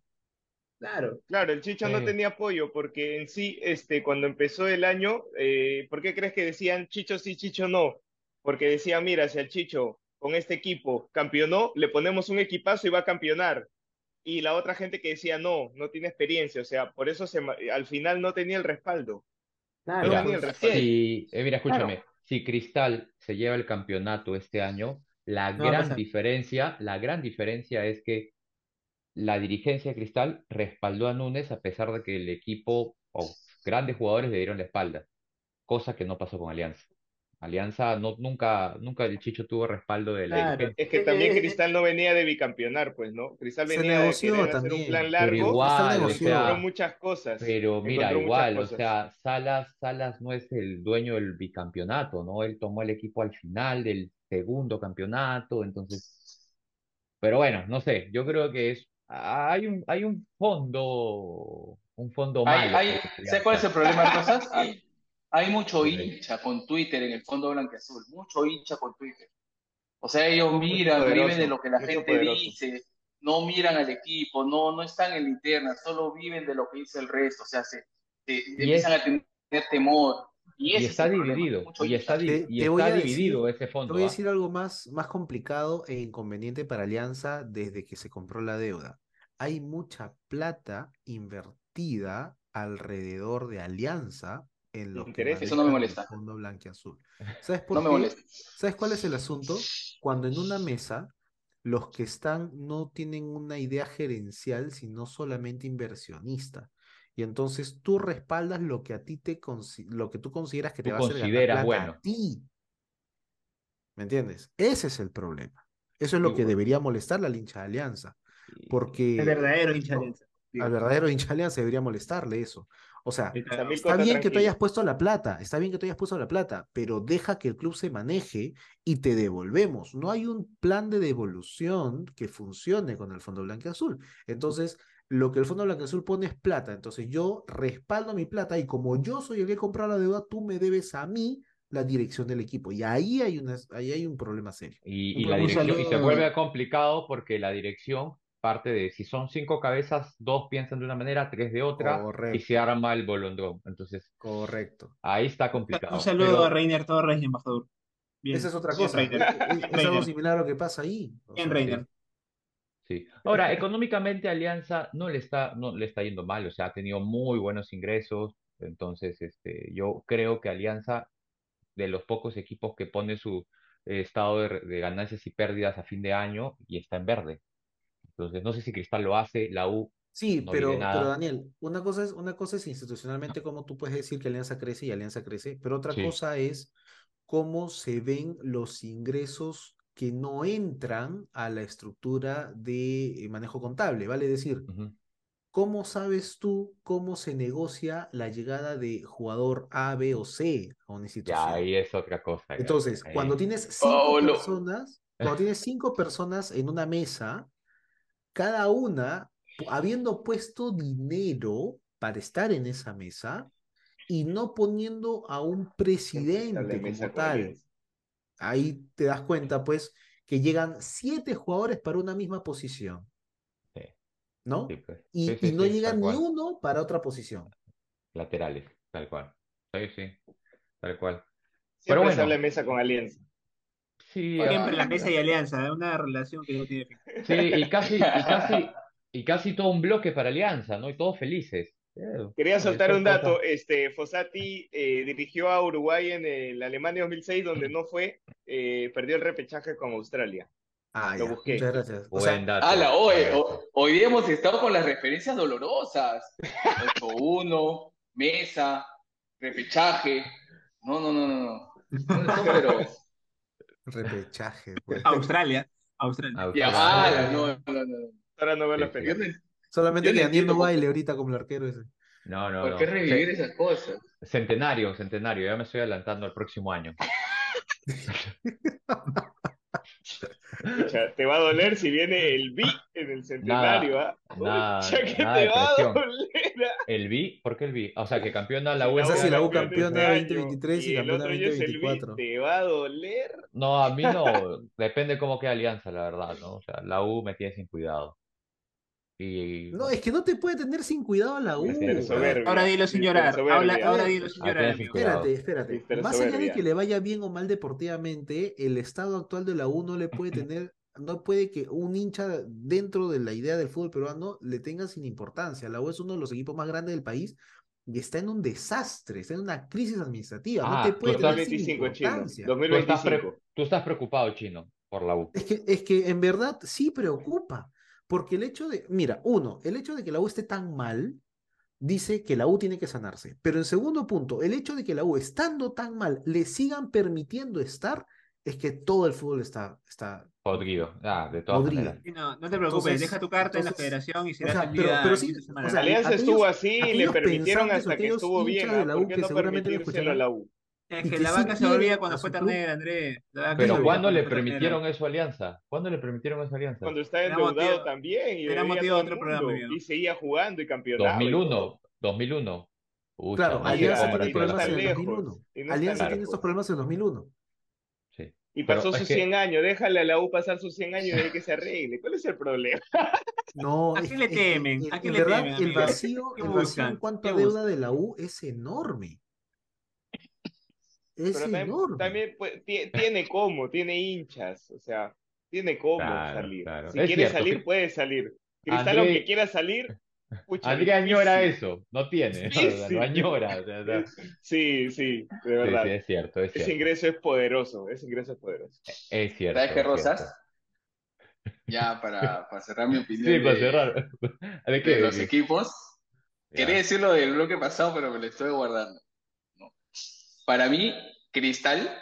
Claro. claro, el Chicho no Sí. tenía apoyo porque en sí, este, cuando empezó el año, eh, ¿por qué crees que decían Chicho sí, Chicho no? Porque decía, mira, si al Chicho con este equipo campeonó, le ponemos un equipazo y va a campeonar. Y la otra gente que decía, no, no tiene experiencia, o sea, por eso se, al final no tenía el respaldo. Claro, No Mira, tenía el respaldo. si, eh, mira, Claro. escúchame, si Cristal se lleva el campeonato este año, la No gran diferencia, la gran diferencia es que la dirigencia de Cristal respaldó a Núñez a pesar de que el equipo o grandes jugadores le dieron la espalda, cosa que no pasó con Alianza. Alianza no, nunca, nunca el Chicho tuvo respaldo de la Claro. dirigencia. Es que también Cristal no venía de bicampeonar, pues, ¿no? Cristal venía de hacer un también, plan pero largo, igual, Cristal o sea, muchas cosas. Pero mira, igual, o sea, Salas, Salas no es el dueño del bicampeonato, ¿no? Él tomó el equipo al final del segundo campeonato, entonces, pero bueno, no sé, yo creo que es, hay un, hay un fondo, un fondo Hay, malo. hay, ¿sabes cuál es el problema? Hay, hay mucho hincha con Twitter en el fondo blanqueazul, mucho hincha con Twitter. O sea, ellos miran, poderoso, viven de lo que la gente poderoso. dice, no miran al equipo, no, no están en la interna, solo viven de lo que dice el resto, o sea, se, se- empiezan a tener temor. Y, está dividido, y está, hincha. di- Te- y te voy está a decir- dividido ese Te fondo, voy a ¿ah? decir algo más, más complicado e inconveniente para Alianza desde que se compró la deuda. Hay mucha plata invertida alrededor de Alianza en los que Intereses. Eso no me manejan el molesta. fondo blanquiazul. ¿Sabes por No me qué? molesta. ¿Sabes cuál es el asunto? Cuando en una mesa los que están no tienen una idea gerencial, sino solamente inversionista. Y entonces tú respaldas lo que a ti te lo que tú consideras que te va a hacer ganar bueno. a ti. ¿Me entiendes? Ese es el problema. Eso es lo Sí, que bueno. debería molestar al hincha de Alianza. Porque El verdadero hincha de Alianza, digo. al verdadero hincha de Alianza debería molestarle eso. O sea, Está bien que tú hayas puesto la plata, está bien que tú hayas puesto la plata, pero deja que el club se maneje y te devolvemos. No hay un plan de devolución que funcione con el Fondo Blanqueazul. Entonces, lo que el Fondo Blanqueazul pone es plata. Entonces, yo respaldo mi plata y como yo soy el que compró la deuda, tú me debes a mí la dirección del equipo. Y ahí hay, una, ahí hay un problema serio. Y, Un y la un dirección, y se vuelve complicado porque la dirección parte de, si son cinco cabezas, dos piensan de una manera, tres de otra, y se arma el bolondrón. Entonces, Correcto. ahí está complicado. Un saludo Pero- a Reiner Torres embajador. Bien. Esa es otra cosa. Es, es algo similar a lo que pasa ahí. O Bien, sea, Reiner. Sí. Ahora, económicamente Alianza no le está, no le está yendo mal, o sea, ha tenido muy buenos ingresos, entonces este, yo creo que Alianza, de los pocos equipos que pone su eh, estado de, de ganancias y pérdidas a fin de año y está en verde. Entonces, no sé si Cristal lo hace, la U Sí, no pero, pero. Daniel, una cosa es, una cosa es institucionalmente cómo tú puedes decir que Alianza crece y Alianza crece, pero otra Sí. cosa es cómo se ven los ingresos que no entran a la estructura de eh, manejo contable, ¿vale? Es decir. ¿cómo sabes tú cómo se negocia la llegada de jugador A, B o C a una Ya, institución? ahí es otra cosa. ya, Entonces, ahí. cuando tienes cinco Paulo. personas, cuando tienes cinco personas en una mesa, cada una habiendo puesto dinero para estar en esa mesa y no poniendo a un presidente como tal. Ahí te das cuenta, pues, que llegan siete jugadores para una misma posición, Sí, ¿no? sí, pues. Y, Sí, sí, y no sí, llega ni cual. uno para otra posición. Laterales, tal cual. Sí, sí, tal cual. Siempre Pero bueno. la mesa con Alianza. Sí, Siempre ah, la mesa y alianza, ¿eh? una relación que no tiene fin. Sí, y casi, y casi, y casi todo un bloque para Alianza, ¿no? Y todos felices. Quería soltar un dato. Este, Fossati eh, dirigió a Uruguay en el Alemania 2006, donde no fue, eh, perdió el repechaje con Australia. Ah, Lo ya, busqué. muchas gracias. O Buen sea, dato. ¡Hala! Hoy, hoy día hemos estado con las referencias dolorosas. 8-1, mesa, repechaje. No, no, no, no, no. Pero repechaje, pues. Australia. Australia. Ya, Australia. ah, no, no, no. Ahora no veo Sí, la. Solamente que Daniel no baile ahorita como el arquero ese. No, no, ¿Por no. qué revivir esas cosas? Centenario, centenario. Ya me estoy adelantando al próximo año. Pucha, te va a doler si viene el B en el centenario, ¿ah? nada- Pucha, que nada te va a doler. ¿ah? ¿El B? ¿Por qué el B? O sea, que campeona la Si O sea, si la U campeona este año 2023 y el campeona otro año es el B, 2024. te va a doler. No, a mí no. Depende cómo quede Alianza, la verdad, ¿no? O sea, la U me tiene sin cuidado. Y No, es que no te puede tener sin cuidado a la U. Ahora dilo sin llorar. Habla- ahora dilo sin Ah, llorar, cuidado. Espérate, espérate. Más allá de que le vaya bien o mal deportivamente, el estado actual de la U no le puede tener, no puede que un hincha dentro de la idea del fútbol peruano le tenga sin importancia. La U es uno de los equipos más grandes del país y está en un desastre, está en una crisis administrativa. No Ah, te tú puede estás- tener sin 2025, chino. importancia. tú estás, pre- 2025. tú estás preocupado, Chino, por la U. Es que, es que en verdad sí preocupa, porque el hecho de, mira, uno, el hecho de que la U esté tan mal, dice que la U tiene que sanarse, pero en segundo punto, el hecho de que la U estando tan mal le sigan permitiendo estar, es que todo el fútbol está, está, Podrido. Ah, de todas Podrido. maneras. Sí, No, no te preocupes, Entonces- deja tu carta en la federación y o será sea, atendida pero, pero en sí, esta semana. o sea, Alianza aquellos- estuvo así y le permitieron o hasta que estuvo bien. de ¿ah? la ¿Por U qué que no seguramente lo permitírselo a la U? Es que la vaca se quieren volvía a cuando fue club. ternera, Andrés. Pero ¿cuándo le permitieron eso a Alianza? ¿Cuándo le permitieron eso a Alianza? Cuando está Era endeudado también y era motivo de otro el programa, y seguía jugando y campeonaba. y todo. 2001, 2001. Pucha, Claro, Alianza tiene problemas en el lejos, 2001. y no está Alianza tiene estos problemas en el 2001. Sí. Y pasó sus que- 100 años, déjale a la U pasar sus 100 años y de que se arregle. ¿Cuál es el problema? No, ¿A qué le temen? en- ¿A qué le verdad, temen, el vacío, ¿Qué el vacío en cuanto ¿Qué a deuda de la U es enorme. Es Pero también, enorme. también, pues, ti- tiene cómo, tiene hinchas, o sea, tiene cómo Claro, salir. claro. Si Es quiere cierto, salir, que- puede salir. Cristal, André- aunque quiera salir, pucha, André añora eso, no tiene, o sea, Difícil. lo añora. o sea, o sea, Sí, sí, de verdad. sí, es cierto, es Ese cierto. ingreso es poderoso, ese ingreso es poderoso. Es cierto. ¿Sabes qué, Rosas? cierto. Ya para, para cerrar mi opinión Sí, para de, cerrar. ¿De qué? los ¿De qué? equipos. Ya. Quería decirlo del bloque pasado, pero me lo estoy guardando. Para mí, Cristal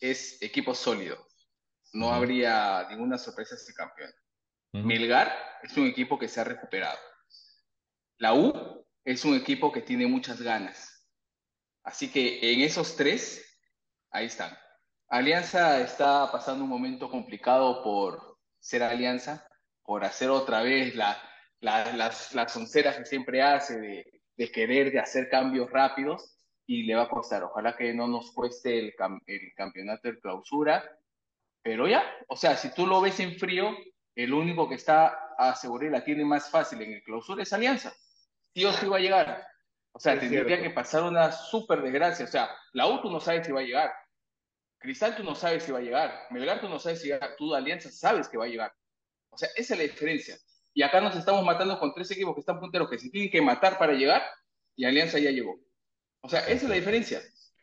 es equipo sólido. No habría ninguna sorpresa si campeón. Ujú. Melgar es un equipo que se ha recuperado. La U es un equipo que tiene muchas ganas. Así que en esos tres, ahí están. Alianza está pasando un momento complicado por ser Alianza, por hacer otra vez la, la- las, las onceras que siempre hace de, de querer de hacer cambios rápidos y le va a costar. Ojalá que no nos cueste el, cam- el campeonato de clausura, pero ya, o sea, si tú lo ves en frío, el único que está asegurado y la tiene más fácil en el clausura es Alianza. Sí o sí va a llegar. O sea, Es tendría cierto. que pasar una súper desgracia. O sea, la U tú no sabes si va a llegar. Cristal tú no sabes si va a llegar. Melgar tú no sabes si va a llegar. Tú de Alianza sabes que va a llegar. O sea, esa es la diferencia. Y acá nos estamos matando con tres equipos que están punteros que se tienen que matar para llegar y Alianza ya llegó. O sea, esa es la diferencia.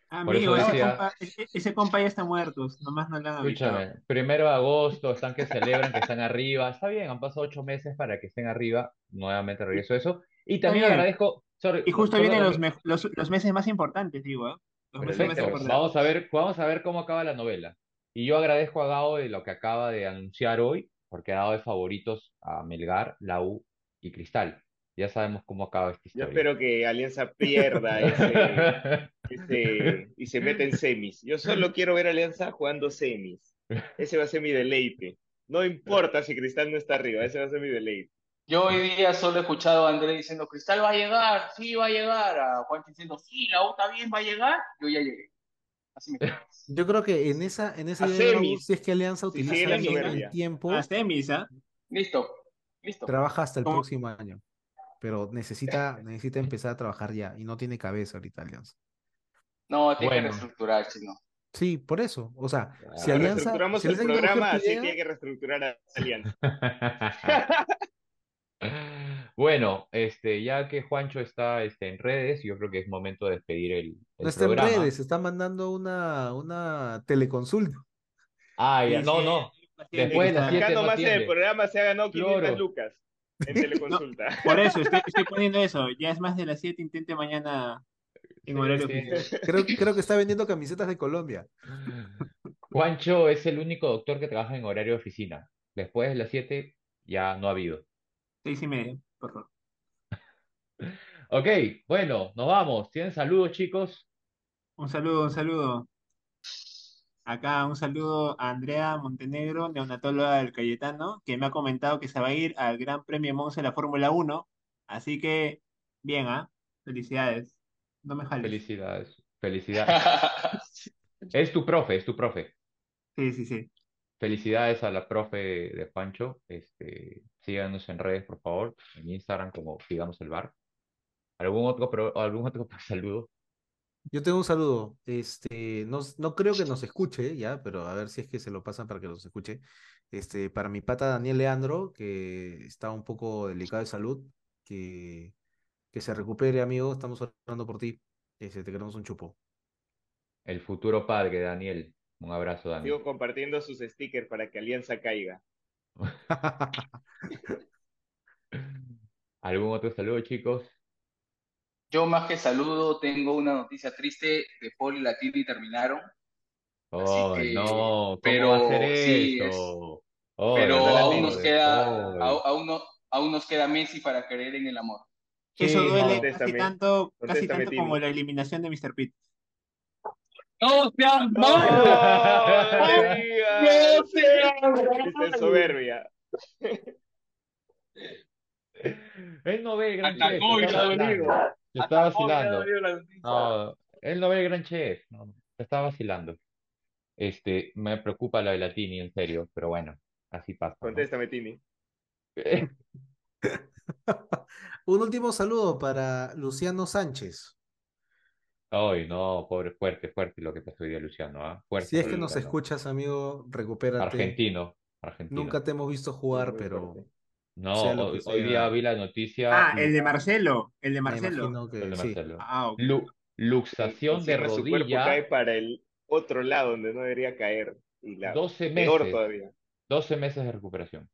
Amigo, eso ese decía- compa, ese, ese compa ya está muerto, nomás no le han. Escúchame, primero de agosto, están que celebran que están arriba. Está bien, han pasado ocho meses para que estén arriba. Nuevamente regreso a eso. Y también agradezco. sorry, Y justo vienen los, también- me- los, los meses más importantes, digo, ¿eh? Los meses más importantes. Vamos a ver, vamos a ver cómo acaba la novela. Y yo agradezco a Gao de lo que acaba de anunciar hoy, porque ha dado de favoritos a Melgar, la U y Cristal. Ya sabemos cómo acaba esta Yo historia. espero que Alianza pierda ese, ese- y se meta en semis. Yo solo quiero ver a Alianza jugando semis. Ese va a ser mi deleite. No importa si Cristal no está arriba, ese va a ser mi deleite. Yo hoy día solo he escuchado a Andrés diciendo, Cristal va a llegar, sí va a llegar, a Juan diciendo, sí, la U está bien, va a llegar, yo ya llegué. Así me quedo. Yo creo que en esa, en esa idea si es que Alianza utiliza el tiempo, A semis, ¿ah? Listo, listo. trabaja hasta el ¿Cómo? próximo año. Pero necesita, necesita empezar a trabajar ya. Y no tiene cabeza ahorita Alianza. No, tiene que reestructurar, chino. Sí, por eso. O sea, si Ah, Alianza. Reestructuramos si el Alianza quiere coger programa, así idea, tiene que reestructurar a Alianza. Bueno, este, ya que Juancho está este, en redes, yo creo que es momento de despedir el, el no está en redes, está mandando una, una teleconsulta. Ah, ya, no, no. Después de las siete Acá no nomás en el programa se ha ganado 500 Claro. lucas en teleconsulta. Por eso, estoy, estoy poniendo eso. Ya es más de las 7, intente mañana en Sí, horario sí. oficial. Creo, creo que está vendiendo camisetas de Colombia. Juancho es el único doctor que trabaja en horario de oficina. Después de las 7 ya no ha habido. Seis y media, por favor. Ok, bueno, nos vamos. ¿Tienen saludos, chicos? Un saludo, un saludo. Acá un saludo a Andrea Montenegro, neonatóloga del Cayetano, que me ha comentado que se va a ir al Gran Premio Monza de la Fórmula 1. Así que, bien, ¿ah? Felicidades. No me jales. Felicidades. Felicidades. Es tu profe, es tu profe. Sí, sí, sí. Felicidades a la profe de Juancho. Este, síganos en redes, por favor. En Instagram como Sigamos el Bar. ¿Algún otro, algún otro saludo? Yo tengo un saludo. Este, no, no creo que nos escuche ya, pero a ver si es que se lo pasan para que nos escuche. Este, para mi pata Daniel Leandro, que está un poco delicado de salud, que, que se recupere, amigo. Estamos orando por ti. Este, te queremos un chupo. El futuro padre, Daniel. Un abrazo, Daniel. Sigo compartiendo sus stickers para que Alianza caiga. ¿Algún otro saludo, chicos? Yo más que saludo, tengo una noticia triste, De Paul y Latini terminaron, Oh, que- no, ¿cómo pero va a ser sí, eso? Oh, pero aún nos queda, aún, no- aún nos queda Messi para creer en el amor. Eso Sí, duele no. casi tanto, casi tanto como la eliminación de Mr. Pitt. ¡No seas ¡No! malo! ¡No seas malo! soberbia. Él no ve dolido. vacilando. Hasta la noticia. No, él no ve el gran chef, no, está vacilando. Este, me preocupa la de Latini, en serio, pero bueno, así pasa, ¿no? Contéstame, Tini. Un último saludo para Luciano Sánchez. Ay, no, pobre, fuerte, fuerte lo que pasó hoy día, Luciano, ¿ah? Fuerte Si es por que nos Luciano. escuchas, amigo, recupérate. Argentino, argentino. Nunca te hemos visto jugar, Muy pero fuerte. No, sea lo hoy, que hoy día vi la noticia. Ah, el de Marcelo, el de Marcelo. imagino que el de sí. Ah, ok. Lu- luxación de Encima su cuerpo rodilla, cae para el otro lado donde no debería caer. Y la 12 peor meses, todavía. 12 meses de recuperación.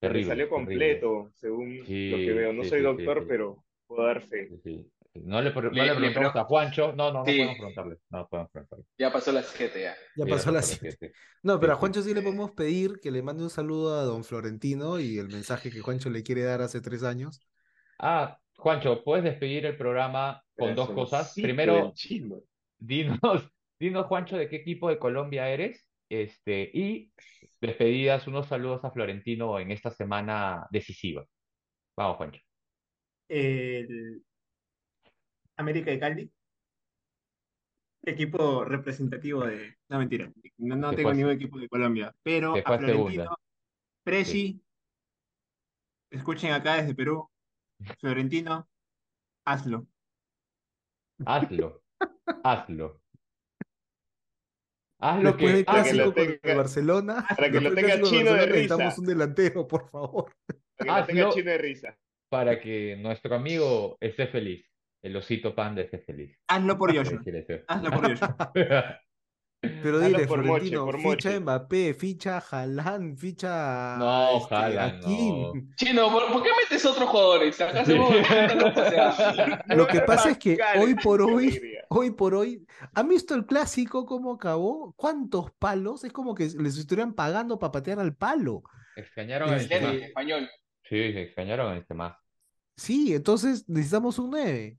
Le Terrible, salió terrible. completo, según lo que veo. No sí, soy doctor, sí. pero puedo dar fe. No le, pre- no Le- le le preguntamos pre- a Juancho. No, no, no podemos preguntarle. No podemos preguntarle. Ya pasó las 7 ya. Ya pasó ya la pasó siete. siete. No, pero a Sí, sí. Juancho sí le podemos pedir que le mande un saludo a don Florentino y el mensaje que Juancho le quiere dar hace tres años. Ah, Juancho, puedes despedir el programa con dos cosas. Primero, dinos, dinos, Juancho, de qué equipo de Colombia eres. Este, y despedidas, unos saludos a Florentino en esta semana decisiva. Vamos, Juancho. El América de Cali. Equipo representativo de. No, mentira. No, tengo ningún equipo de Colombia. Pero a. Florentino, Presi, escuchen acá desde Perú. Florentino, hazlo. Hazlo. Hazlo. Hazlo Después que, del Para que lo tenga- Barcelona, para que lo tenga chino de necesitamos risa. un delantero, por favor. Para que no tenga chino de risa. para que nuestro amigo esté feliz. El osito panda esté feliz. Hazlo por eso. Hazlo por Joshua. Pero dile, por Moche, Florentino, por ficha Moche. a Mbappé, ficha Haaland, ficha No, este, no. Chino, ¿por, por qué metes otros jugadores? Acá Sí. Lo que pasa es que hoy por hoy, hoy por hoy, ¿han visto el clásico cómo acabó? ¿Cuántos palos? Es como que les estuvieran pagando para patear al palo. Extrañaron a Este- español. Sí, extrañaron a Benzema. Sí, entonces necesitamos un 9.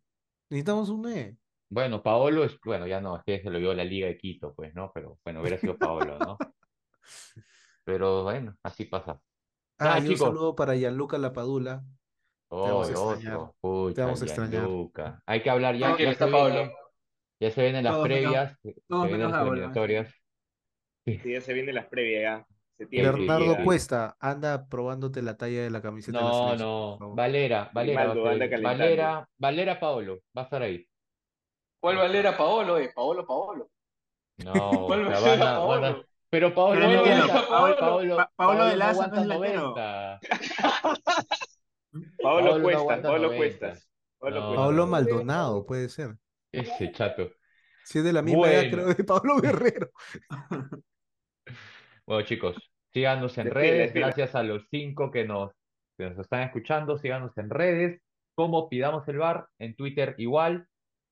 Necesitamos un 9. Bueno, Paolo es, bueno, ya no, es que se lo vio la Liga de Quito, pues, ¿no? Pero bueno, hubiera sido Paolo, ¿no? Pero bueno, así pasa. Ah, Ah, y un chicos. saludo para Gianluca Lapadula. Oh, vamos a extrañar. otro. Pucha, Te vamos a extrañar. Gianluca. Hay que hablar ya, Tranquilo, ya se está Paolo. vienen, ya se vienen las Todos menos- previas, se todos vienen menos las Paolo, eliminatorias. Sí, ya se vienen las previas ya. Septiembre. sí, Bernardo. Cuesta, anda probándote la talla de la camiseta de la No, no. Valera, Valera, va. Valera, Valera Paolo, va a estar ahí. ¿Cuál Valera Paolo? Eh? Paolo, Paolo. No, ¿Cuál Valera van a- van a- Paolo? pero Paolo Pero no no entiendo, Paolo- Paolo, Pa- Paolo de no Lazo no es. 90. Paolo no aguanta Paolo 90. Cuestas. Paolo No. Maldonado, puede ser. Ese chato. Si es de la misma edad, Bueno. creo, de Pablo Guerrero. Bueno, chicos, síganos en Despide, redes. despide. Gracias a los cinco que nos, que nos están escuchando. Síganos en redes. Como Pidamos el Bar. En Twitter igual.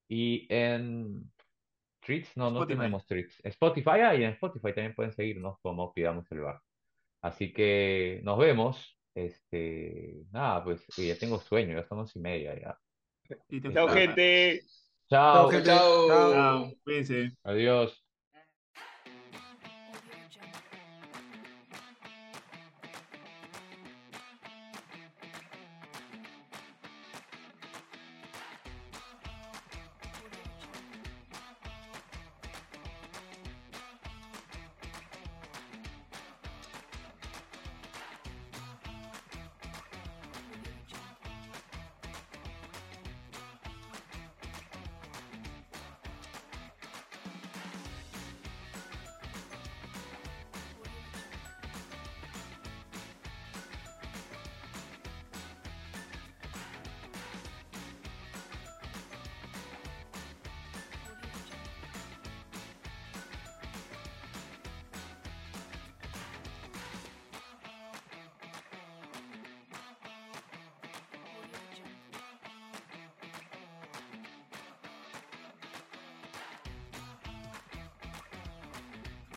Y en Tweets, no, no tenemos Tweets. Spotify, ah, y en Spotify también pueden seguirnos como Pidamos el Bar. Así que nos vemos. Este, nada, pues ya tengo sueño, ya son once y media ya. Y te- Chao, gente. Chao, gente. Chao. Chao, cuídense. adiós.